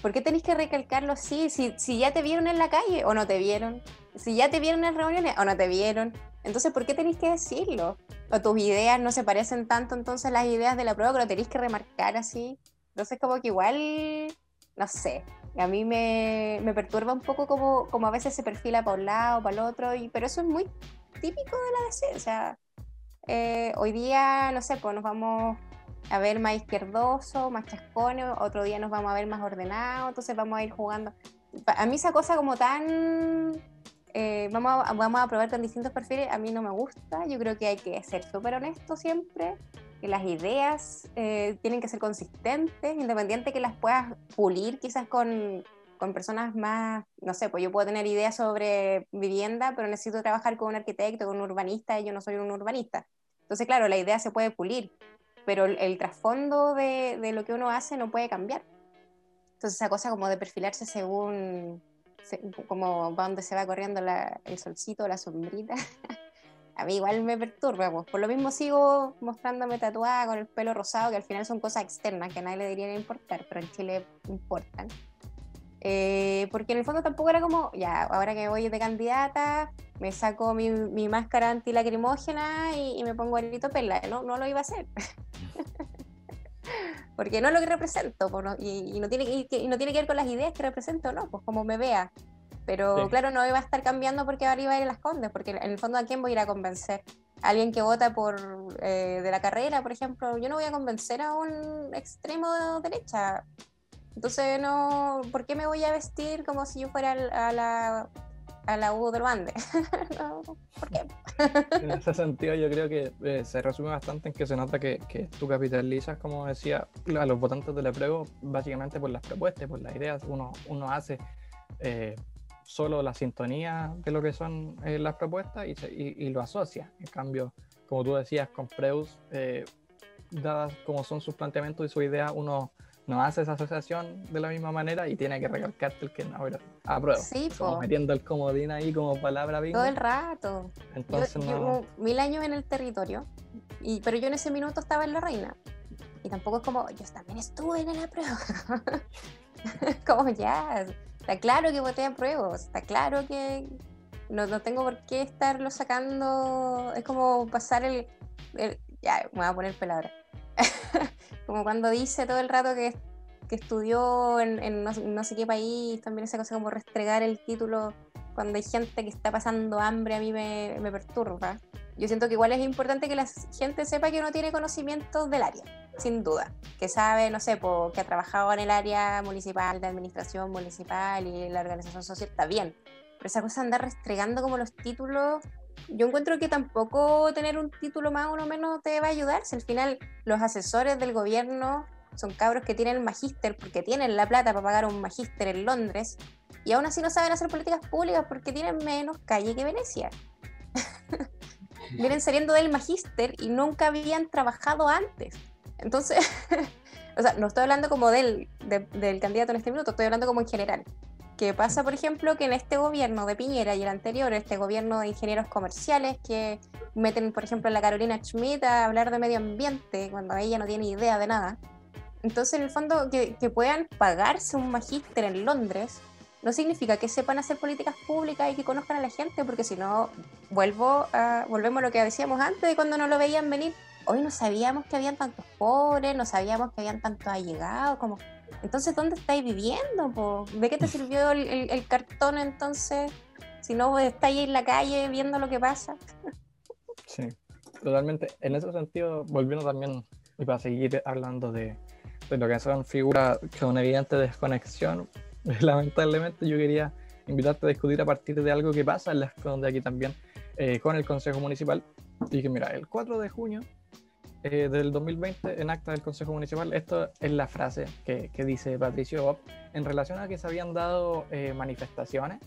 ¿por qué tenéis que recalcarlo así? Si, si ya te vieron en la calle o no te vieron, si ya te vieron en reuniones o no te vieron, entonces ¿por qué tenéis que decirlo? O tus ideas no se parecen tanto entonces las ideas de la prueba que lo tenéis que remarcar así. Entonces como que igual, no sé, a mí me, me perturba un poco como, como a veces se perfila para un lado, para el otro, y, pero eso es muy típico de la DC, o sea, eh, hoy día, no sé, pues nos vamos a ver más izquierdoso, más chascone, otro día nos vamos a ver más ordenado, entonces vamos a ir jugando. A mí esa cosa como tan... Eh, vamos, a, vamos a probar tan distintos perfiles, a mí no me gusta, yo creo que hay que ser súper honesto siempre, que las ideas eh, tienen que ser consistentes, independiente que las puedas pulir quizás con, con personas más, no sé, pues yo puedo tener ideas sobre vivienda, pero necesito trabajar con un arquitecto, con un urbanista, y yo no soy un urbanista. Entonces, claro, la idea se puede pulir, pero el, trasfondo de, de, lo que uno hace no puede cambiar. Entonces esa cosa como de perfilarse según como va donde se va corriendo la, el solcito, la sombrita, *laughs* a mí igual me perturba. Pues. Por lo mismo sigo mostrándome tatuada con el pelo rosado, que al final son cosas externas que a nadie le debería importar, pero en Chile importan. Eh, porque en el fondo tampoco era como, ya, ahora que voy de candidata, me saco mi, mi máscara antilacrimógena y, y me pongo el grito perla. No, no lo iba a hacer. *laughs* porque no es lo que represento y, no tiene, y, no tiene que ver con las ideas que represento, no, pues como me vea. Pero claro, no iba a estar cambiando porque ahora iba a ir a las condes, porque en el fondo a quién voy a ir a convencer. alguien que vota por eh, de la carrera, por ejemplo, yo no voy a convencer a un extremo de derecha entonces, no, ¿por qué me voy a vestir como si yo fuera a la, a la U del Bande? *laughs* ¿Por qué? *laughs* en ese sentido, yo creo que eh, se resume bastante en que se nota que, que tú capitalizas, como decía, a los votantes del apruebo, básicamente por las propuestas, por las ideas. Uno, uno hace eh, solo la sintonía de lo que son eh, las propuestas y, y, lo asocia. En cambio, como tú decías, con Preus, dadas como son sus planteamientos y su idea, uno no hace esa asociación de la misma manera y tiene que recalcarte el que no, pero apruebo. Sí, como metiendo el comodín ahí como palabra Todo el rato. Entonces yo, Llevo mil años en el territorio, y, pero yo en ese minuto estaba en la reina. Y tampoco es como, yo también estuve en la prueba. *laughs* como ya, está claro que voté a prueba, está claro que no, no, tengo por qué estarlo sacando. Es como pasar el. ya, me voy a poner palabra. *laughs* como cuando dice todo el rato que, que estudió en, no, sé qué país, también esa cosa como restregar el título cuando hay gente que está pasando hambre a mí me, me perturba. Yo siento que igual es importante que la gente sepa que uno tiene conocimientos del área, sin duda. Que sabe, no sé, que ha trabajado en el área municipal, de administración municipal y la organización social, está bien. Pero esa cosa de andar restregando como los títulos yo encuentro que tampoco tener un título más o menos te va a ayudar. Si al final los asesores del gobierno son cabros que tienen magíster porque tienen la plata para pagar un magíster en Londres y aún así no saben hacer políticas públicas porque tienen menos calle que Venecia. *laughs* Vienen saliendo del magíster y nunca habían trabajado antes. Entonces, *laughs* o sea, no estoy hablando como del, del candidato en este minuto, estoy hablando como en general que pasa, por ejemplo, que en este gobierno de Piñera y el anterior, este gobierno de ingenieros comerciales que meten, por ejemplo, a la Carolina Schmidt a hablar de medio ambiente cuando ella no tiene idea de nada. Entonces, en el fondo, que, puedan pagarse un magíster en Londres no significa que sepan hacer políticas públicas y que conozcan a la gente, porque si no, vuelvo a, volvemos a lo que decíamos antes de cuando no lo veían venir. Hoy no sabíamos que habían tantos pobres, no sabíamos que habían tantos allegados, como Entonces, ¿dónde estáis viviendo? ¿De qué te sirvió el, cartón entonces? Si no estáis en la calle viendo lo que pasa. Sí, totalmente. En ese sentido, volviendo también, y para seguir hablando de, de lo que son figuras con evidente desconexión, *laughs* lamentablemente yo quería invitarte a discutir a partir de algo que pasa en la de aquí también eh, con el Consejo Municipal. Y que mira, el 4 de junio eh, del 2020, en acta del Consejo Municipal, esto es la frase que, que dice Patricio Bob en relación a que se habían dado eh, manifestaciones.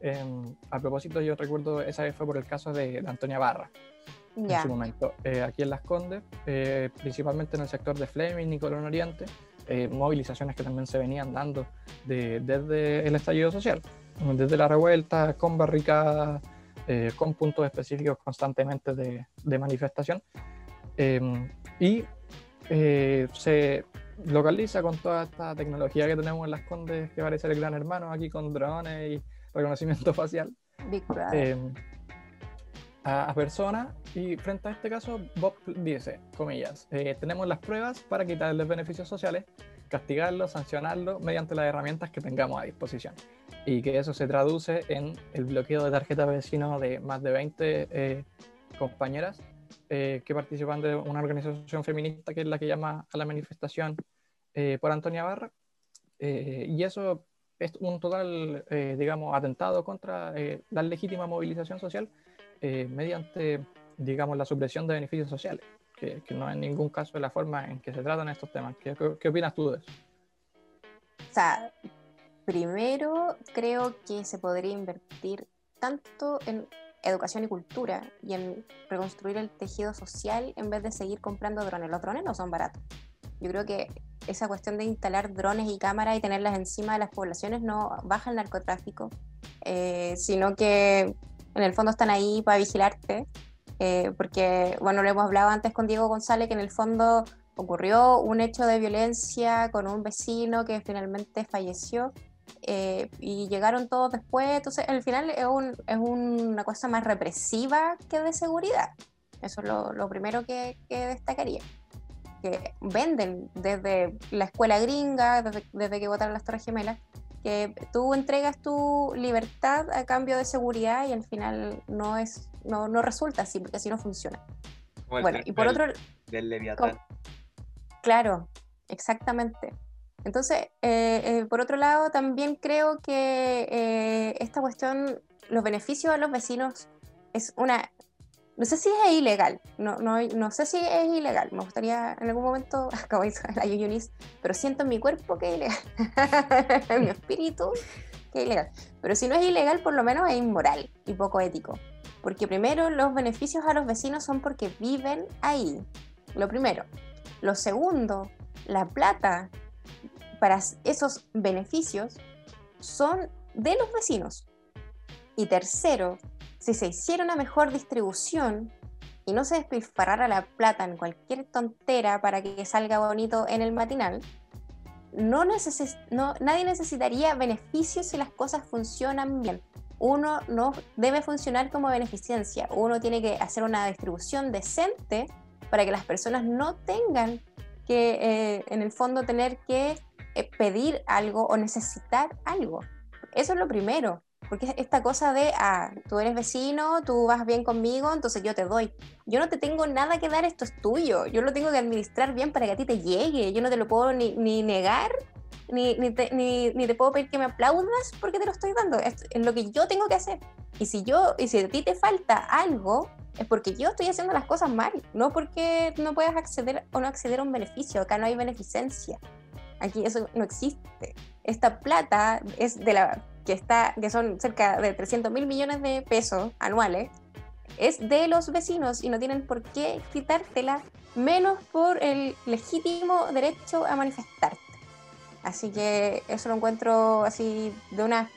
Em, a propósito, yo recuerdo, esa vez fue por el caso de, Antonia Barra. En su momento, aquí en Las Condes, principalmente en el sector de Fleming y Colón Oriente, movilizaciones que también se venían dando desde el estallido social desde la revuelta, con barricadas, eh, con puntos específicos constantemente de, de manifestación. Em, y eh, se localiza con toda esta tecnología que tenemos en las Condes, que parece el gran hermano aquí con drones y reconocimiento *laughs* facial. Em, a, a personas y frente a este caso Bob dice, comillas, eh, tenemos las pruebas para quitarles beneficios sociales, castigarlos, sancionarlos mediante las herramientas que tengamos a disposición y que eso se traduce en el bloqueo de tarjetas vecinos de más de 20 eh, compañeras eh, que participan de una organización feminista que es la que llama a la manifestación eh, por Antonia Barra. y eso es un total, digamos, atentado contra la legítima movilización social mediante, digamos, la supresión de beneficios sociales, que, que, no en ningún caso es la forma en que se tratan estos temas. ¿Qué, qué opinas tú de eso? O sea, Primero, creo que se podría invertir tanto en educación y cultura y en reconstruir el tejido social en vez de seguir comprando drones. Los drones no son baratos. Yo creo que esa cuestión de instalar drones y cámaras y tenerlas encima de las poblaciones no baja el narcotráfico, eh, sino que en el fondo están ahí para vigilarte. Eh, porque, bueno, lo hemos hablado antes con Diego González, que en el fondo ocurrió un hecho de violencia con un vecino que finalmente falleció eh, y llegaron todos después, entonces al final es, un, es una cosa más represiva que de seguridad. Eso es lo, lo primero que, que, destacaría. Que venden desde la escuela gringa, desde, desde que votaron las Torres Gemelas, que tú entregas tu libertad a cambio de seguridad y al final no, es, no, no resulta así, porque así no funciona. bueno, y por otro... Del Leviatán. Claro, exactamente. Entonces, eh, eh, por otro lado, también creo que eh, esta cuestión, los beneficios a los vecinos es una... No sé si es ilegal, no, no, no sé si es ilegal, me gustaría en algún momento, *laughs* acabo de la Yuyunis, pero siento en mi cuerpo que es ilegal, *laughs* en mi espíritu que es ilegal. Pero si no es ilegal, por lo menos es inmoral y poco ético. Porque primero, los beneficios a los vecinos son porque viven ahí, lo primero. Lo segundo, la plata para esos beneficios son de los vecinos. Y tercero, si se hiciera una mejor distribución y no se despilfarrara la plata en cualquier tontera para que salga bonito en el matinal, no, no nadie necesitaría beneficios si las cosas funcionan bien. Uno no debe funcionar como beneficencia, uno tiene que hacer una distribución decente para que las personas no tengan que eh, en el fondo tener que pedir algo o necesitar algo. Eso es lo primero, porque esta cosa de, ah, tú eres vecino, tú vas bien conmigo, entonces yo te doy. Yo no te tengo nada que dar, esto es tuyo. Yo lo tengo que administrar bien para que a ti te llegue. Yo no te lo puedo ni, ni negar, ni, ni, te, ni, te puedo pedir que me aplaudas porque te lo estoy dando. Es, es, lo que yo tengo que hacer. Y si, yo, y si a ti te falta algo, es porque yo estoy haciendo las cosas mal, no porque no puedas acceder o no acceder a un beneficio. Acá no hay beneficencia. Aquí eso no existe. Esta plata es de la que está que son cerca de 300 mil millones de pesos anuales es de los vecinos y no tienen por qué quitártela menos por el legítimo derecho a manifestarte. Así que eso lo encuentro así de una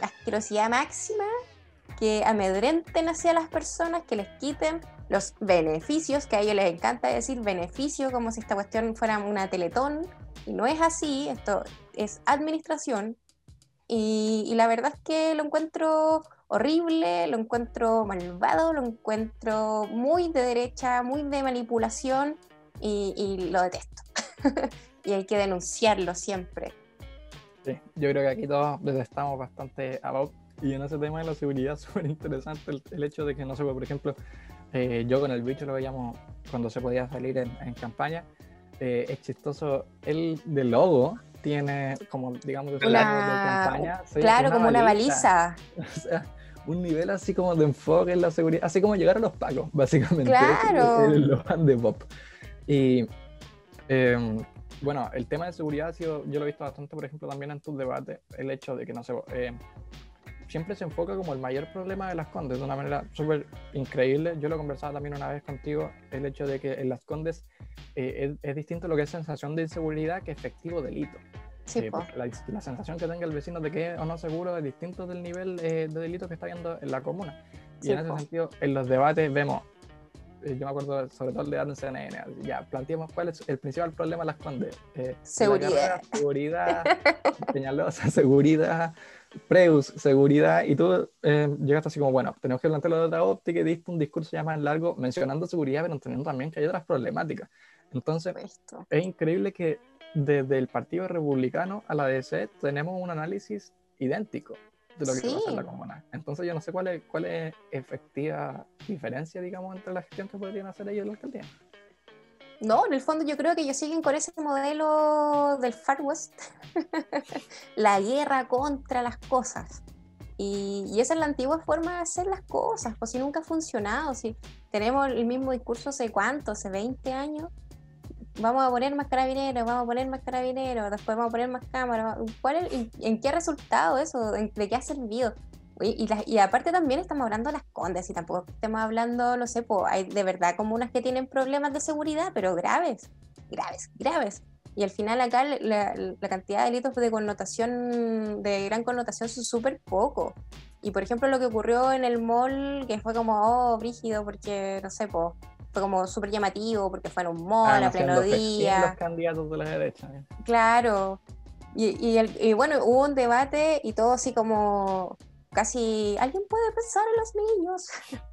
asquerosidad máxima que amedrenten hacia las personas, que les quiten los beneficios, que a ellos les encanta decir beneficio como si esta cuestión fuera una teletón, y no es así, esto es administración, y, la verdad es que lo encuentro horrible, lo encuentro malvado, lo encuentro muy de derecha, muy de manipulación, y, lo detesto. *laughs* y hay que denunciarlo siempre. Sí, yo creo que aquí todos estamos bastante about y en ese tema de la seguridad *laughs* súper interesante el, hecho de que no se puede, por ejemplo, eh, yo con el bicho lo veíamos cuando se podía salir en, campaña, eh, es chistoso, el de logo tiene como, digamos, de, campaña. Claro, como una baliza. *laughs* O sea, un nivel así como de enfoque en la seguridad, así como llegar a los pagos, *laughs* básicamente. Claro. El, el, de Bob. Y em, bueno, el tema de seguridad ha sido, yo lo he visto bastante, por ejemplo, también en tus debates, el hecho de que, no sé, eh, siempre se enfoca como el mayor problema de las Condes, de una manera súper increíble. Yo lo conversaba también una vez contigo, el hecho de que en las Condes eh, es, distinto lo que es sensación de inseguridad que efectivo delito. Sí, eh, la, sensación que tenga el vecino de que es o no seguro es distinto del nivel de delito que está viendo en la comuna. Y en ese sentido, en los debates vemos eh, yo me acuerdo sobre todo el de en CNN, ya, planteamos cuál es el principal problema de las Condes. Eh, seguridad. seguridad, *laughs* señalosa, seguridad, Preus, seguridad, y tú eh, llegaste así como, bueno, tenemos que plantearlo de otra óptica y diste un discurso ya más largo mencionando seguridad, pero entendiendo también que hay otras problemáticas. Entonces, es increíble que desde el Partido Republicano a la DC tenemos un análisis idéntico de lo que sí. pasa en la comuna. Entonces yo no sé cuál es, cuál es efectiva diferencia, digamos, entre la gestión que podrían hacer ellos y la alcaldía. No, en el fondo yo creo que ellos siguen con ese modelo del Far West, *laughs* la guerra contra las cosas. Y, y, esa es la antigua forma de hacer las cosas, pues si nunca ha funcionado, si tenemos el mismo discurso hace cuánto, hace 20 años, vamos a poner más carabineros, vamos a poner más carabineros, después vamos a poner más cámaras. ¿Cuál ¿En qué ha resultado eso? ¿De qué ha servido? Y, y, aparte también estamos hablando de las condes y tampoco estamos hablando, no sé, pues hay de verdad comunas que tienen problemas de seguridad, pero graves, graves, graves. Y al final acá la, la cantidad de delitos de connotación, de gran connotación, son súper poco. Y por ejemplo lo que ocurrió en el mall, que fue como, oh, brígido, porque, no sé, pues fue como súper llamativo porque fue en un mall ah, a pleno día. Los candidatos de la derecha. ¿eh? Claro. Y, y, bueno, hubo un debate y todo así como casi, ¿alguien puede pensar en los niños? *laughs*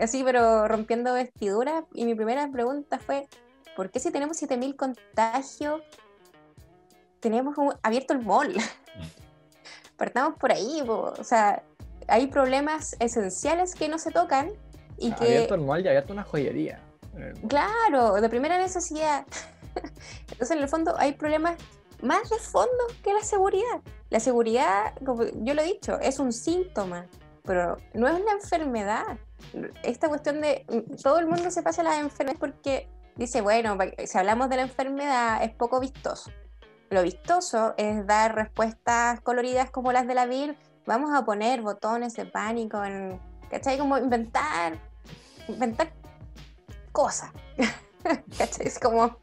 así, pero rompiendo vestiduras. Y mi primera pregunta fue, ¿por qué si tenemos 7.000 contagios, tenemos abierto el mall? *laughs* Partamos por ahí, o sea, hay problemas esenciales que no se tocan y que... Abierto el mall y abierto una joyería. Claro, de primera necesidad. *laughs* Entonces, en el fondo, hay problemas más de fondo que la seguridad. La seguridad, como yo lo he dicho, es un síntoma, pero no es una enfermedad. Esta cuestión de todo el mundo se pasa las enfermedades porque dice, bueno, si hablamos de la enfermedad es poco vistoso. Lo vistoso es dar respuestas coloridas como las de la VIR. Vamos a poner botones de pánico en ¿cachai? Como inventar, inventar cosas, *laughs* ¿cachai? Es como,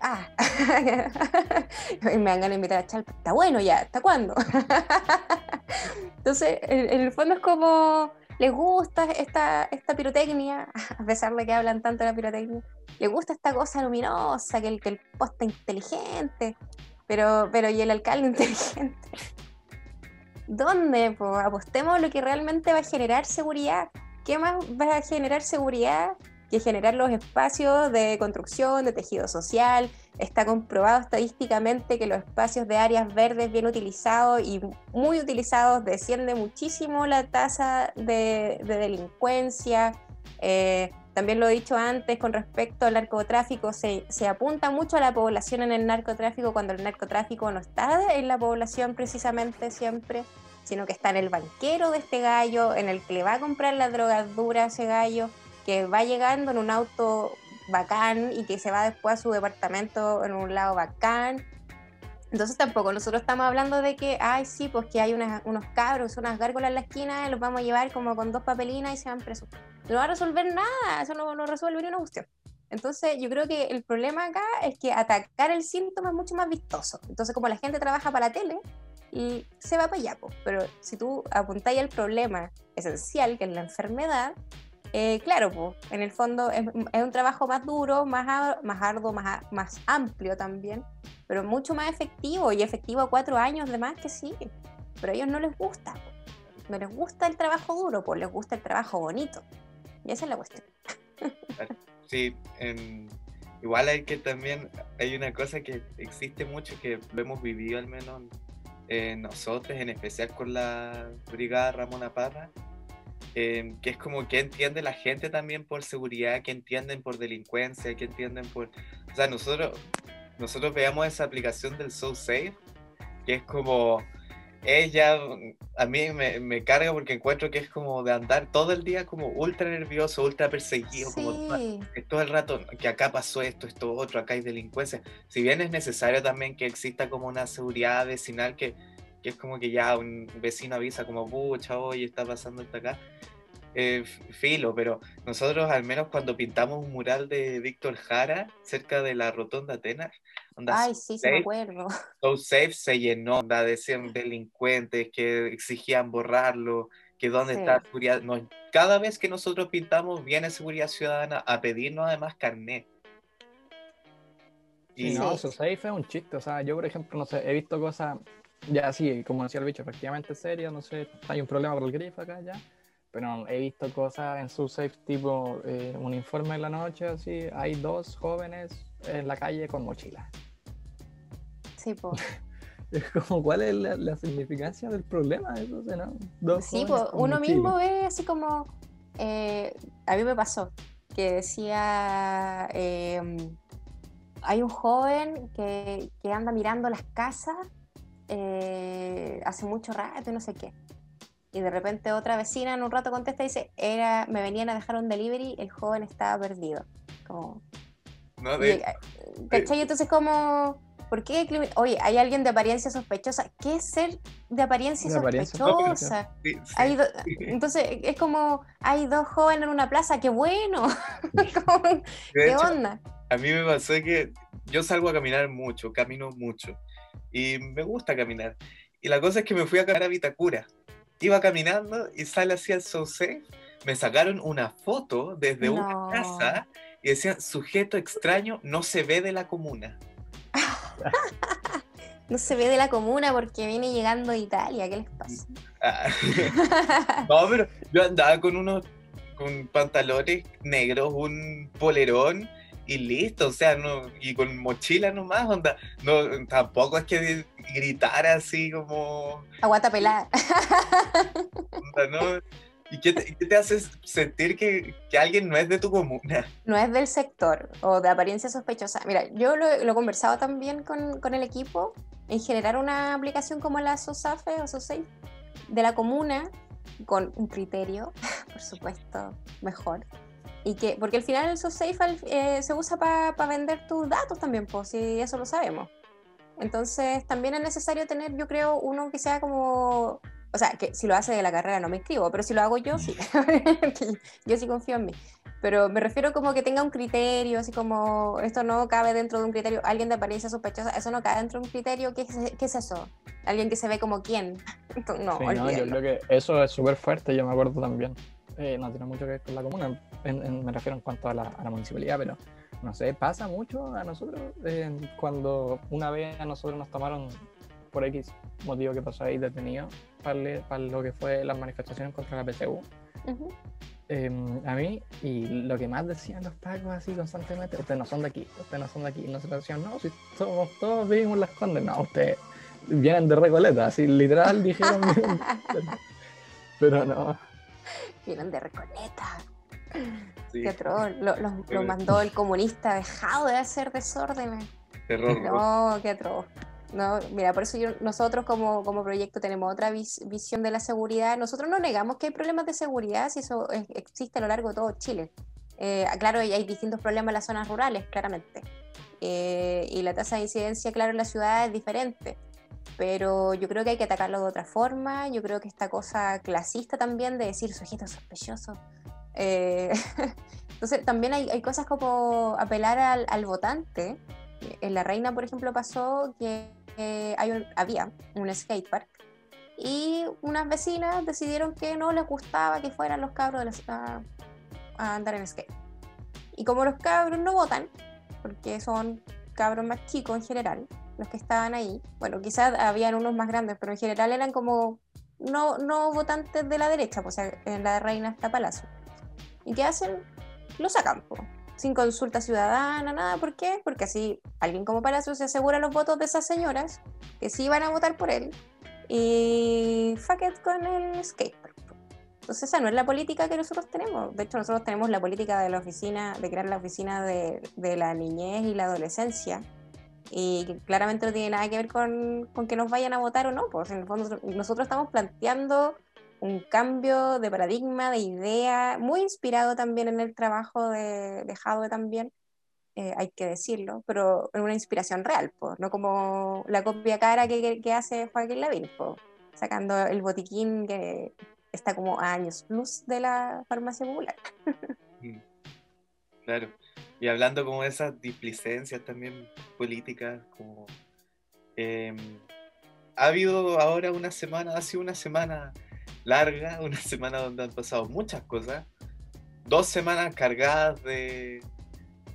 ah, *laughs* me van a invitar a echar, está bueno ya, ¿hasta cuándo? *laughs* Entonces, en, el fondo es como, les gusta esta, esta pirotecnia, *laughs* a pesar de que hablan tanto de la pirotecnia, les gusta esta cosa luminosa, que el, que el poste inteligente, pero, pero y el alcalde inteligente. ¿Dónde? Pues apostemos lo que realmente va a generar seguridad. ¿Qué más va a generar seguridad que generar los espacios de construcción, de tejido social? Está comprobado estadísticamente que los espacios de áreas verdes bien utilizados y muy utilizados desciende muchísimo la tasa de, delincuencia. Eh, también lo he dicho antes con respecto al narcotráfico, se, se, apunta mucho a la población en el narcotráfico cuando el narcotráfico no está en la población precisamente siempre, sino que está en el banquero de este gallo, en el que le va a comprar la drogadura a ese gallo, que va llegando en un auto bacán y que se va después a su departamento en un lado bacán. Entonces tampoco nosotros estamos hablando de que, ay, sí, pues que hay unos cabros, unas gárgolas en la esquina, los vamos a llevar como con dos papelinas y se van presos no va a resolver nada, eso no, no resuelve ni una cuestión. Entonces, yo creo que el problema acá es que atacar el síntoma es mucho más vistoso. Entonces, como la gente trabaja para la tele, y se va para allá, pero si tú apuntáis al problema esencial, que es la enfermedad, eh, claro, pues, en el fondo es, un trabajo más duro, más, más arduo, más, más amplio también, pero mucho más efectivo y efectivo cuatro años de más que sí. Pero a ellos no les gusta, no les gusta el trabajo duro, pues les gusta el trabajo bonito. Y esa es la cuestión. *laughs* Sí, igual hay que también, hay una cosa que existe mucho que lo hemos vivido al menos nosotros, en especial con la brigada Ramona Parra, eh, que es como que entiende la gente también por seguridad, que entienden por delincuencia, que entienden por... O sea, nosotros, nosotros veamos esa aplicación del So Safe, que es como ella a mí me, me, carga porque encuentro que es como de andar todo el día como ultra nervioso, ultra perseguido, como todo el rato que acá pasó esto, esto otro, acá hay delincuencia. Si bien es necesario también que exista como una seguridad vecinal que, que es como que ya un vecino avisa como, pucha, hoy está pasando esto acá, eh, filo, pero nosotros al menos cuando pintamos un mural de Víctor Jara cerca de la rotonda Atenas, Ay, sí, se me acuerdo. *laughs* So Safe se llenó, onda, decían delincuentes que exigían borrarlo, que dónde está seguridad. No, cada vez que nosotros pintamos, viene Seguridad Ciudadana a pedirnos además carnet. Y no, So Safe es un chiste, o sea, yo por ejemplo, no sé, he visto cosas, ya sí, como decía el bicho, efectivamente serias, no sé, hay un problema con el grifo acá ya pero he visto cosas en su safe tipo eh, un informe en la noche, así, hay dos jóvenes en la calle con mochilas. Sí, pues. *laughs* es como, ¿cuál es la, significancia del problema? Eso, ¿no? sí, pues uno mismo ve así como, eh, a mí me pasó, que decía, em, hay un joven que, que, anda mirando las casas eh, hace mucho rato y no sé qué y de repente otra vecina en un rato contesta y dice, era, me venían a dejar un delivery, el joven estaba perdido. Como... No, de, ¿Cachai? Entonces como, ¿por qué? Oye, hay alguien de apariencia sospechosa. ¿Qué es ser de apariencia sospechosa? Entonces es como, hay dos jóvenes en una plaza, qué bueno. *laughs* ¿Qué onda? A mí me pasó que yo salgo a caminar mucho, camino mucho. Y me gusta caminar. Y la cosa es que me fui a caminar a Vitacura iba caminando y sale así al sauce. Me sacaron una foto desde una casa y decían, sujeto extraño no se ve de la comuna. *laughs* no se ve de la comuna porque viene llegando de Italia, ¿qué les pasa? *laughs* Ah. no, pero yo andaba con unos con pantalones negros, un polerón y listo, o sea, no, y con mochila nomás, onda, no, tampoco es que gritara así como... Aguanta pelada. ¿no? ¿Y qué te, qué te hace sentir que, que, alguien no es de tu comuna? No es del sector o de apariencia sospechosa. Mira, yo lo, lo he conversado también con, con, el equipo en generar una aplicación como la SOSAFE o SOSAFE de la comuna con un criterio, *laughs* por supuesto, mejor y que, porque al final el SoSafe eh, se usa para vender tus datos también, pues, si eso lo sabemos. Entonces, también es necesario tener, yo creo, uno que sea como. O sea, que si lo hace de la carrera no me inscribo, pero si lo hago yo, sí. *laughs* yo sí confío en mí. Pero me refiero como que tenga un criterio, así como esto no cabe dentro de un criterio, alguien de apariencia sospechosa, eso no cabe dentro de un criterio, ¿qué es, qué es eso? Alguien que se ve como quién. *laughs* no, no, yo creo que eso es súper fuerte, yo me acuerdo también. Eh, no tiene mucho que ver con la comuna, me refiero en cuanto a la, municipalidad, pero no sé, pasa mucho a nosotros eh, cuando una vez a nosotros nos tomaron por X motivo que pasó ahí detenido para, lo que fue las manifestaciones contra la PCU. Em, a mí, y lo que más decían los pacos así constantemente, ustedes no son de aquí, ustedes no son de aquí, y nosotros decían, no, si somos todos vivimos las condes, no, ustedes vienen de Recoleta, así literal dijeron, *laughs* pero no, vienen de Recoleta. Qué troll. Lo, mandó el comunista dejado de hacer desórdenes. Terror. No, qué atroz. No, mira, por eso nosotros como, como proyecto tenemos otra visión de la seguridad. Nosotros no negamos que hay problemas de seguridad, si eso existe a lo largo de todo Chile. Eh, claro, hay distintos problemas en las zonas rurales, claramente. Eh, y la tasa de incidencia, claro, en la ciudad es diferente pero yo creo que hay que atacarlo de otra forma. Yo creo que esta cosa clasista también de decir sujeto sospechoso. Eh, *laughs* entonces, también hay, hay, cosas como apelar al, al, votante. En La Reina, por ejemplo, pasó que hay había un skatepark y unas vecinas decidieron que no les gustaba que fueran los cabros de a andar en skate. Y como los cabros no votan, porque son cabros más chicos en general, los que estaban ahí. Bueno, quizás habían unos más grandes, pero en general eran como no, no votantes de la derecha, pues en la reina está Palacio. ¿Y qué hacen? Lo sacan. sin consulta ciudadana, nada. ¿Por qué? Porque así alguien como Palacio se asegura los votos de esas señoras que sí van a votar por él y fuck it con el skatepark. Entonces esa no es la política que nosotros tenemos. De hecho, nosotros tenemos la política de la oficina, de crear la oficina de, de la niñez y la adolescencia. Y claramente no tiene nada que ver con, con que nos vayan a votar o no. Pues en el fondo nosotros estamos planteando un cambio de paradigma, de idea, muy inspirado también en el trabajo de, de también, eh, hay que decirlo, pero en una inspiración real, pues, no como la copia cara que, hace Joaquín Lavín, sacando el botiquín que está como a años plus de la farmacia popular. *laughs* Mm. Claro, y hablando como de esas displicencias también políticas, como... Em, ha habido ahora una semana, hace una semana larga, *laughs* una semana donde han pasado muchas cosas, dos semanas cargadas de,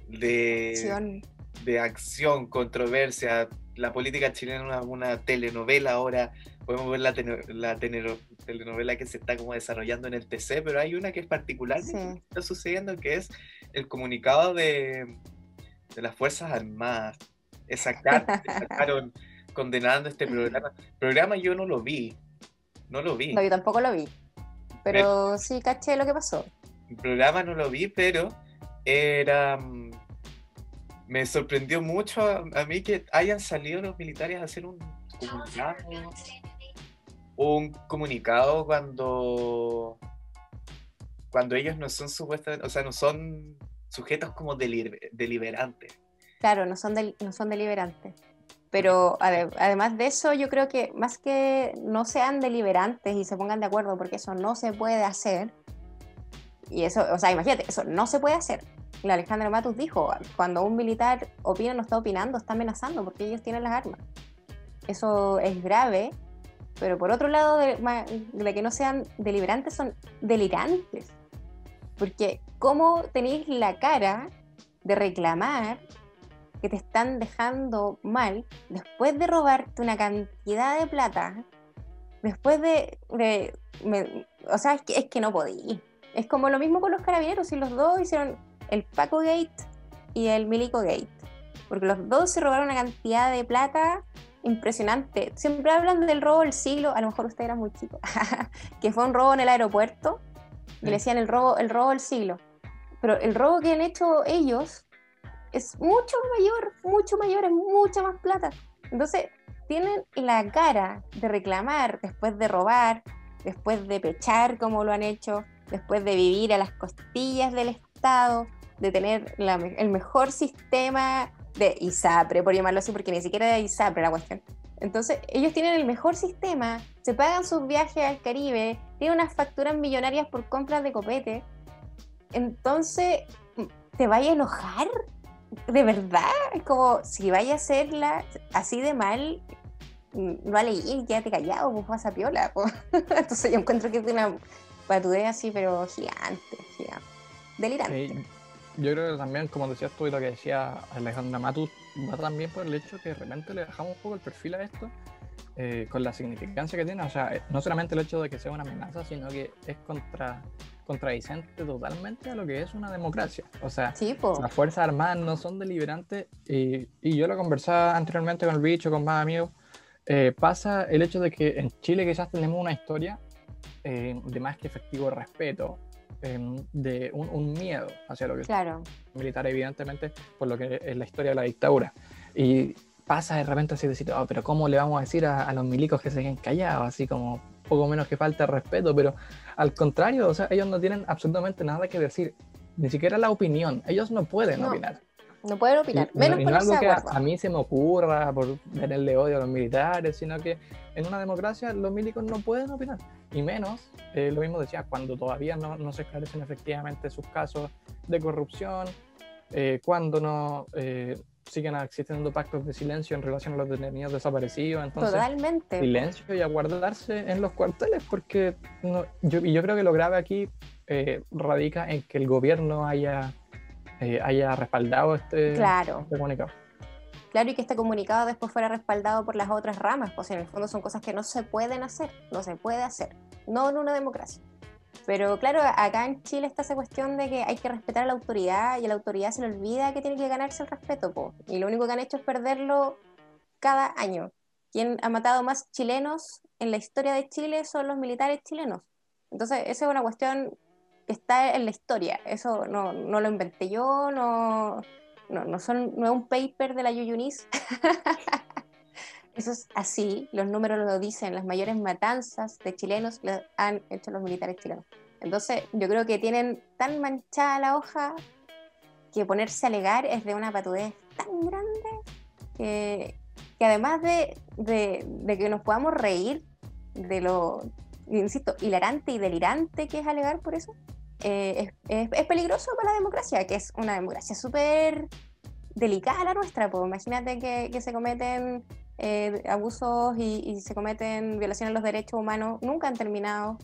de, acción. de acción, controversia. La política chilena es una, telenovela ahora, podemos ver la, la telenovela que se está como desarrollando en el TC, pero hay una que es particular que está sucediendo, que es el comunicado de, de las Fuerzas Armadas. Esa *laughs* carta que sacaron condenando este programa. Programa yo no lo vi, no lo vi. No, yo tampoco lo vi. Pero sí caché lo que pasó. El programa no lo vi, pero era. Mm, me sorprendió mucho a, mí que hayan salido los militares a hacer un comunicado. Un comunicado cuando. Cuando ellos no son supuestamente. O sea, no son sujetos como deliberantes. Claro, no son, no son deliberantes. Pero además de eso, yo creo que más que no sean deliberantes y se pongan de acuerdo, porque eso no se puede hacer, y eso, o sea, imagínate, eso no se puede hacer. La Alejandra Matus dijo, cuando un militar opina, no está opinando, está amenazando, porque ellos tienen las armas. Eso es grave, pero por otro lado, de, de que no sean deliberantes, son delirantes. Porque ¿cómo tenéis la cara de reclamar que te están dejando mal después de robarte una cantidad de plata, después de... o sea, es que, es que no podí. Es como lo mismo con los carabineros, y los dos hicieron el Paco Gate y el Milico Gate, porque los dos se robaron una cantidad de plata impresionante. Siempre hablan del robo del siglo, a lo mejor usted era muy chico, *laughs* que fue un robo en el aeropuerto, y le decían el robo, el robo del siglo. Pero el robo que han hecho ellos es mucho mayor, mucho mayor, es mucha más plata. Entonces, tienen la cara de reclamar después de robar, después de pechar como lo han hecho, después de vivir a las costillas del Estado, de tener el mejor sistema de ISAPRE, por llamarlo así, porque ni siquiera era ISAPRE la cuestión. Entonces, ellos tienen el mejor sistema, se pagan sus viajes al Caribe, tienen unas facturas millonarias por compras de copete. Entonces, ¿te vaya a enojar? De verdad, es como si vaya a hacerla así de mal, mm, no a leer, quédate callado, pues vas a piola. *laughs* Entonces yo encuentro que es una patudea así, pero gigante, gigante. Delirante. yo creo que también, como decías tú y lo que decía Alejandra Matus, va también por el hecho que de repente le dejamos un poco el perfil a esto, eh, con la significancia que tiene. O sea, no solamente el hecho de que sea una amenaza, sino que es contra contradicente totalmente a lo que es una democracia. O sea, las Fuerzas Armadas no son deliberantes y, y, yo lo conversaba anteriormente con el bicho, con más amigos. Eh, pasa el hecho de que en Chile quizás tenemos una historia eh, de más que efectivo respeto, em, de un, miedo hacia lo que claro. es militar, evidentemente, por lo que es la historia de la dictadura. Y pasa de repente así decir, oh, pero ¿cómo le vamos a decir a, a los milicos que se queden callados? Así como poco menos que falta de respeto, pero al contrario, o sea, ellos no tienen absolutamente nada que decir, ni siquiera la opinión, ellos no pueden opinar. No pueden opinar, menos no, algo que a, mí se me ocurra por tenerle odio a los militares, sino que en una democracia los milicos no pueden opinar. Y menos, eh, lo mismo decía, cuando todavía no, no, se esclarecen efectivamente sus casos de corrupción, eh, cuando no, eh, siguen existiendo pactos de silencio en relación a los detenidos desaparecidos. Entonces, Totalmente. Silencio y aguardarse en los cuarteles, porque no, yo, yo creo que lo grave aquí eh, radica en que el gobierno haya, eh, haya respaldado este, claro. este comunicado. Claro, y que este comunicado después fuera respaldado por las otras ramas, pues en el fondo son cosas que no se pueden hacer, no se puede hacer, no en una democracia. Pero claro, acá en Chile está esa cuestión de que hay que respetar a la autoridad y a la autoridad se le olvida que tiene que ganarse el respeto, po. y lo único que han hecho es perderlo cada año. Quien ha matado más chilenos en la historia de Chile son los militares chilenos. Entonces, esa es una cuestión que está en la historia. Eso no, no lo inventé yo, no, no, no, son, no es un paper de la Yuyunis. *laughs* Eso es así, los números lo dicen, las mayores matanzas de chilenos las han hecho los militares chilenos. Entonces, yo creo que tienen tan manchada la hoja que ponerse a alegar es de una patudez tan grande que, que además de, de, que nos podamos reír de lo, insisto, hilarante y delirante que es alegar por eso, eh, es, peligroso para la democracia, que es una democracia súper delicada la nuestra. Pues. Imagínate que se cometen eh, abusos y, se cometen violaciones a los derechos humanos, nunca han terminado,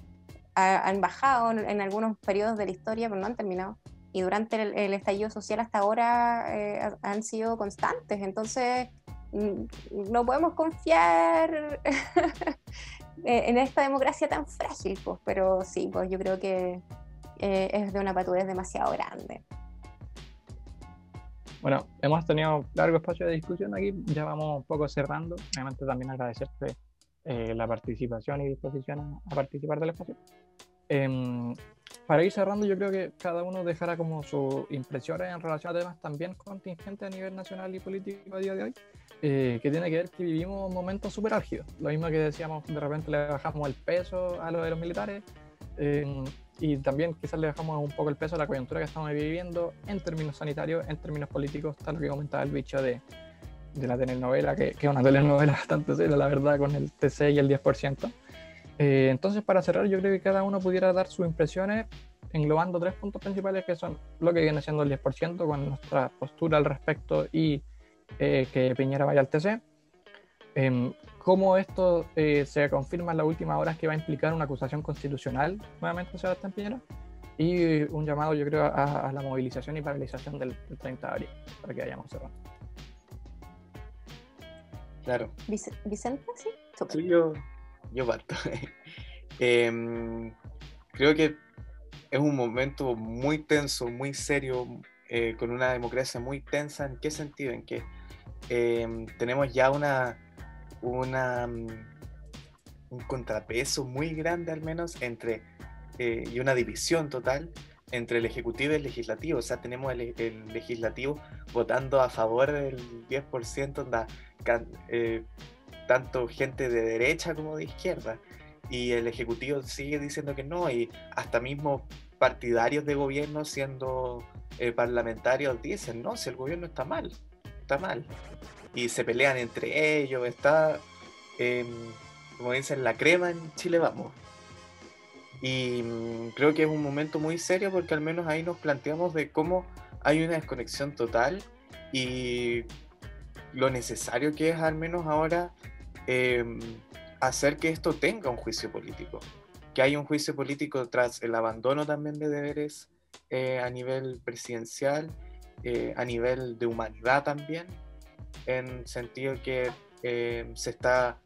han bajado en, algunos periodos de la historia, pero no han terminado. Y durante el, estallido social hasta ahora eh, han sido constantes. Entonces, mm, no podemos confiar *laughs* en esta democracia tan frágil, pues, pero sí, pues yo creo que eh, es de una patudez demasiado grande. Bueno, hemos tenido largo espacio de discusión aquí, ya vamos un poco cerrando. Obviamente también agradecerte eh, la participación y disposición a, participar del espacio. Em, para ir cerrando, yo creo que cada uno dejará como sus impresiones en relación a temas también contingentes a nivel nacional y político a día de hoy, eh, que tiene que ver que vivimos momentos súper álgidos. Lo mismo que decíamos, de repente le bajamos el peso a lo de los militares. Y también quizás le dejamos un poco el peso a la coyuntura que estamos viviendo en términos sanitarios, en términos políticos, tal que comentaba el bicho de, de la telenovela, que, que, es una telenovela *laughs* bastante seria, la verdad, con el TC y el 10%. Eh, entonces, para cerrar, yo creo que cada uno pudiera dar sus impresiones englobando tres puntos principales que son lo que viene siendo el 10% con nuestra postura al respecto y eh, que Piñera vaya al TC. Em, cómo esto eh, se confirma en las últimas horas que va a implicar una acusación constitucional nuevamente Sebastián Piñera y un llamado yo creo a, la movilización y paralización del, 30 de abril para que vayamos cerrando. Claro. Vicente, sí. sí yo, yo parto. *laughs* Em, creo que es un momento muy tenso, muy serio, eh, con una democracia muy tensa. ¿En qué sentido? En que em, tenemos ya una una, mm, un contrapeso muy grande al menos entre, eh, y una división total entre el Ejecutivo y el Legislativo. O sea, tenemos el, Legislativo votando a favor del 10%, da, eh, tanto gente de derecha como de izquierda. Y el Ejecutivo sigue diciendo que no, y hasta mismo partidarios de gobierno siendo eh, parlamentarios dicen, no, si el gobierno está mal, está mal y se pelean entre ellos, está, em, como dicen, la crema en Chile vamos. Y mm, creo que es un momento muy serio porque al menos ahí nos planteamos de cómo hay una desconexión total y lo necesario que es al menos ahora em, hacer que esto tenga un juicio político, que haya un juicio político tras el abandono también de deberes eh, a nivel presidencial, eh, a nivel de humanidad también, en sentido que eh, se está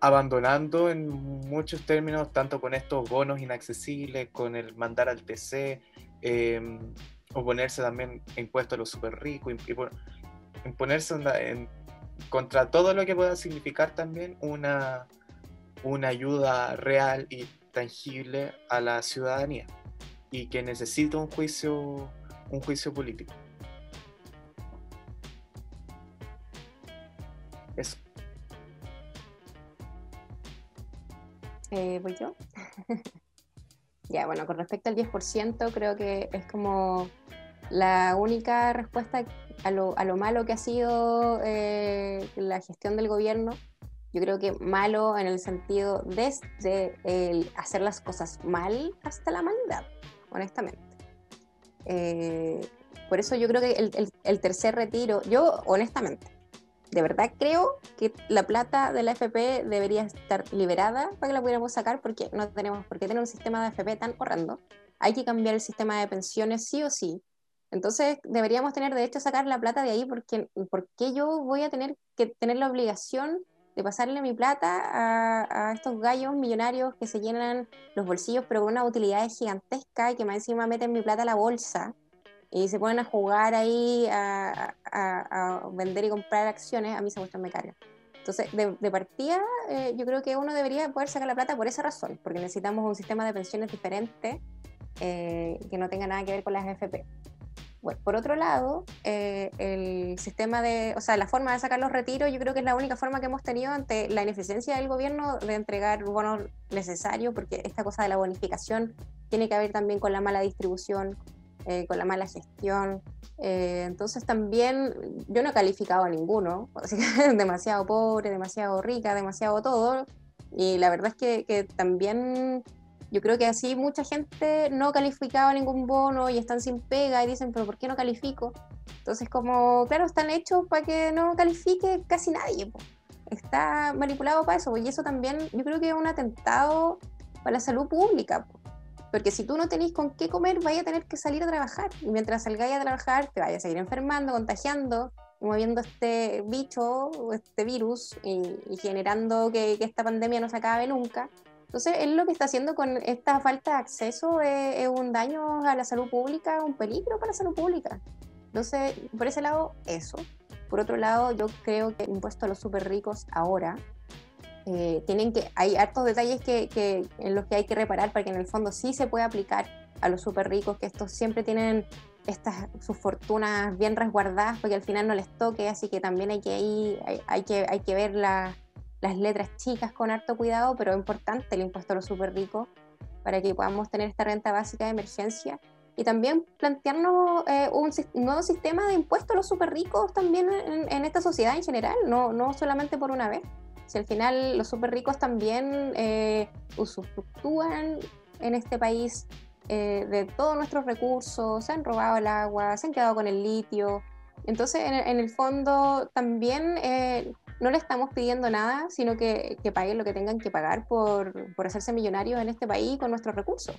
abandonando en muchos términos, tanto con estos bonos inaccesibles, con el mandar al TC, eh, oponerse también impuestos a los super ricos, imponerse en, contra todo lo que pueda significar también una, una ayuda real y tangible a la ciudadanía y que necesita un juicio, un juicio político. Eh, ¿Voy yo? *laughs* ya, bueno, con respecto al 10%, creo que es como la única respuesta a lo, a lo malo que ha sido eh, la gestión del gobierno. Yo creo que malo en el sentido desde el hacer las cosas mal hasta la maldad, honestamente. Eh, por eso yo creo que el, el tercer retiro, yo honestamente, de verdad creo que la plata de la FP debería estar liberada para que la pudiéramos sacar porque no tenemos por qué tener un sistema de FP tan horrendo. Hay que cambiar el sistema de pensiones sí o sí. Entonces deberíamos tener derecho a sacar la plata de ahí porque, porque yo voy a tener que tener la obligación de pasarle mi plata a, a, estos gallos millonarios que se llenan los bolsillos, pero con una utilidad gigantesca y que más encima meten mi plata a la bolsa y se ponen a jugar ahí a, a vender y comprar acciones, a mí esa cuestión me carga. Entonces, de, partida, eh, yo creo que uno debería poder sacar la plata por esa razón, porque necesitamos un sistema de pensiones diferente eh, que no tenga nada que ver con las AFP. Bueno, por otro lado, eh, el sistema de, o sea, la forma de sacar los retiros, yo creo que es la única forma que hemos tenido ante la ineficiencia del gobierno de entregar bonos necesarios, porque esta cosa de la bonificación tiene que ver también con la mala distribución, eh, con la mala gestión. Eh, entonces también yo no he calificado a ninguno, *laughs* demasiado pobre, demasiado rica, demasiado todo. Y la verdad es que, también yo creo que así mucha gente no ha calificado ningún bono y están sin pega y dicen, pero ¿por qué no califico? Entonces como, claro, están hechos para que no califique casi nadie. Está manipulado para eso. Y eso también yo creo que es un atentado para la salud pública. Porque si tú no tenés con qué comer, vaya a tener que salir a trabajar. Y mientras salgáis a trabajar, te vayas a seguir enfermando, contagiando, moviendo este bicho, este virus, y, generando que, esta pandemia no se acabe nunca. Entonces, él lo que está haciendo con esta falta de acceso es, un daño a la salud pública, un peligro para la salud pública. Entonces, por ese lado, eso. Por otro lado, yo creo que impuesto a los súper ricos ahora eh, tienen que, hay hartos detalles que, que, en los que hay que reparar para que en el fondo sí se pueda aplicar a los súper ricos, que estos siempre tienen estas, sus fortunas bien resguardadas porque al final no les toque, así que también hay que, hay, hay, que, hay que ver las letras chicas con harto cuidado, pero es importante el impuesto a los súper ricos para que podamos tener esta renta básica de emergencia. Y también plantearnos eh, un, nuevo sistema de impuestos a los súper ricos también en, en, esta sociedad en general, no, no solamente por una vez si al final los súper ricos también eh, usufructúan en este país eh, de todos nuestros recursos, se han robado el agua, se han quedado con el litio. Entonces, en, el fondo, también eh, no le estamos pidiendo nada, sino que, que, paguen lo que tengan que pagar por, por hacerse millonarios en este país con nuestros recursos.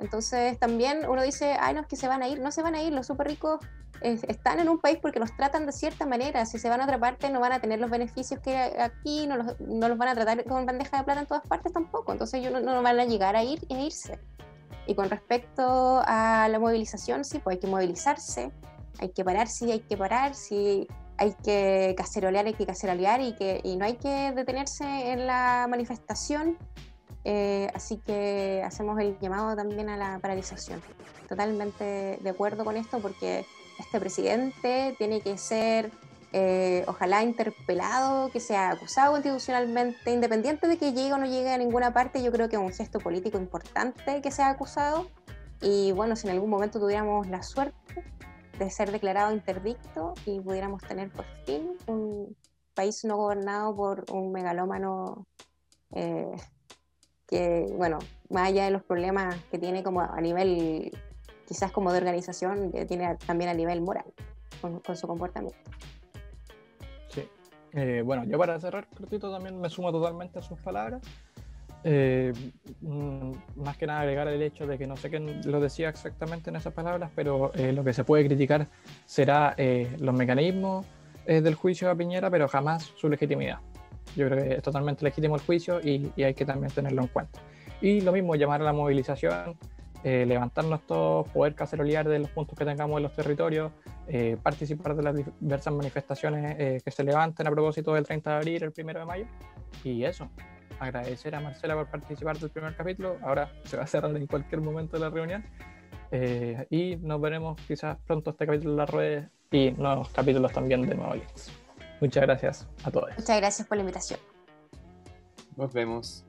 Entonces también uno dice, ay, no, es que se van a ir, no se van a ir, los súper ricos están en un país porque los tratan de cierta manera, si se van a otra parte no van a tener los beneficios que aquí, no los, no los van a tratar con bandeja de plata en todas partes tampoco, entonces ellos no, no van a llegar a ir e irse. Y con respecto a la movilización, sí, pues hay que movilizarse, hay que parar, sí, hay que parar, sí, hay que cacerolear, hay que cacerolear y, que, y no hay que detenerse en la manifestación eh, así que hacemos el llamado también a la paralización. Totalmente de acuerdo con esto porque este presidente tiene que ser, eh, ojalá, interpelado, que sea acusado constitucionalmente, independiente de que llegue o no llegue a ninguna parte, yo creo que es un gesto político importante que sea acusado. Y bueno, si en algún momento tuviéramos la suerte de ser declarado interdicto y pudiéramos tener por fin un país no gobernado por un megalómano eh, que, bueno, más allá de los problemas que tiene como a nivel, quizás como de organización, que tiene también a nivel moral con, su comportamiento. Sí. Eh, bueno, yo para cerrar cortito también me sumo totalmente a sus palabras. Eh, mm, más que nada agregar el hecho de que no sé quién lo decía exactamente en esas palabras, pero eh, lo que se puede criticar será los mecanismos del juicio a Piñera, pero jamás su legitimidad. Yo creo que es totalmente legítimo el juicio y, hay que también tenerlo en cuenta. Y lo mismo, llamar a la movilización, eh, levantarnos todos, poder cacerolear de los puntos que tengamos en los territorios, eh, participar de las diversas manifestaciones eh, que se levanten a propósito del 30 de abril, el 1 de mayo. Y eso, agradecer a Marcela por participar del primer capítulo. Ahora se va a cerrar en cualquier momento de la reunión. y nos veremos quizás pronto este capítulo de las redes y nuevos capítulos también de Nuevo Muchas gracias a todos. Muchas gracias por la invitación. Nos vemos.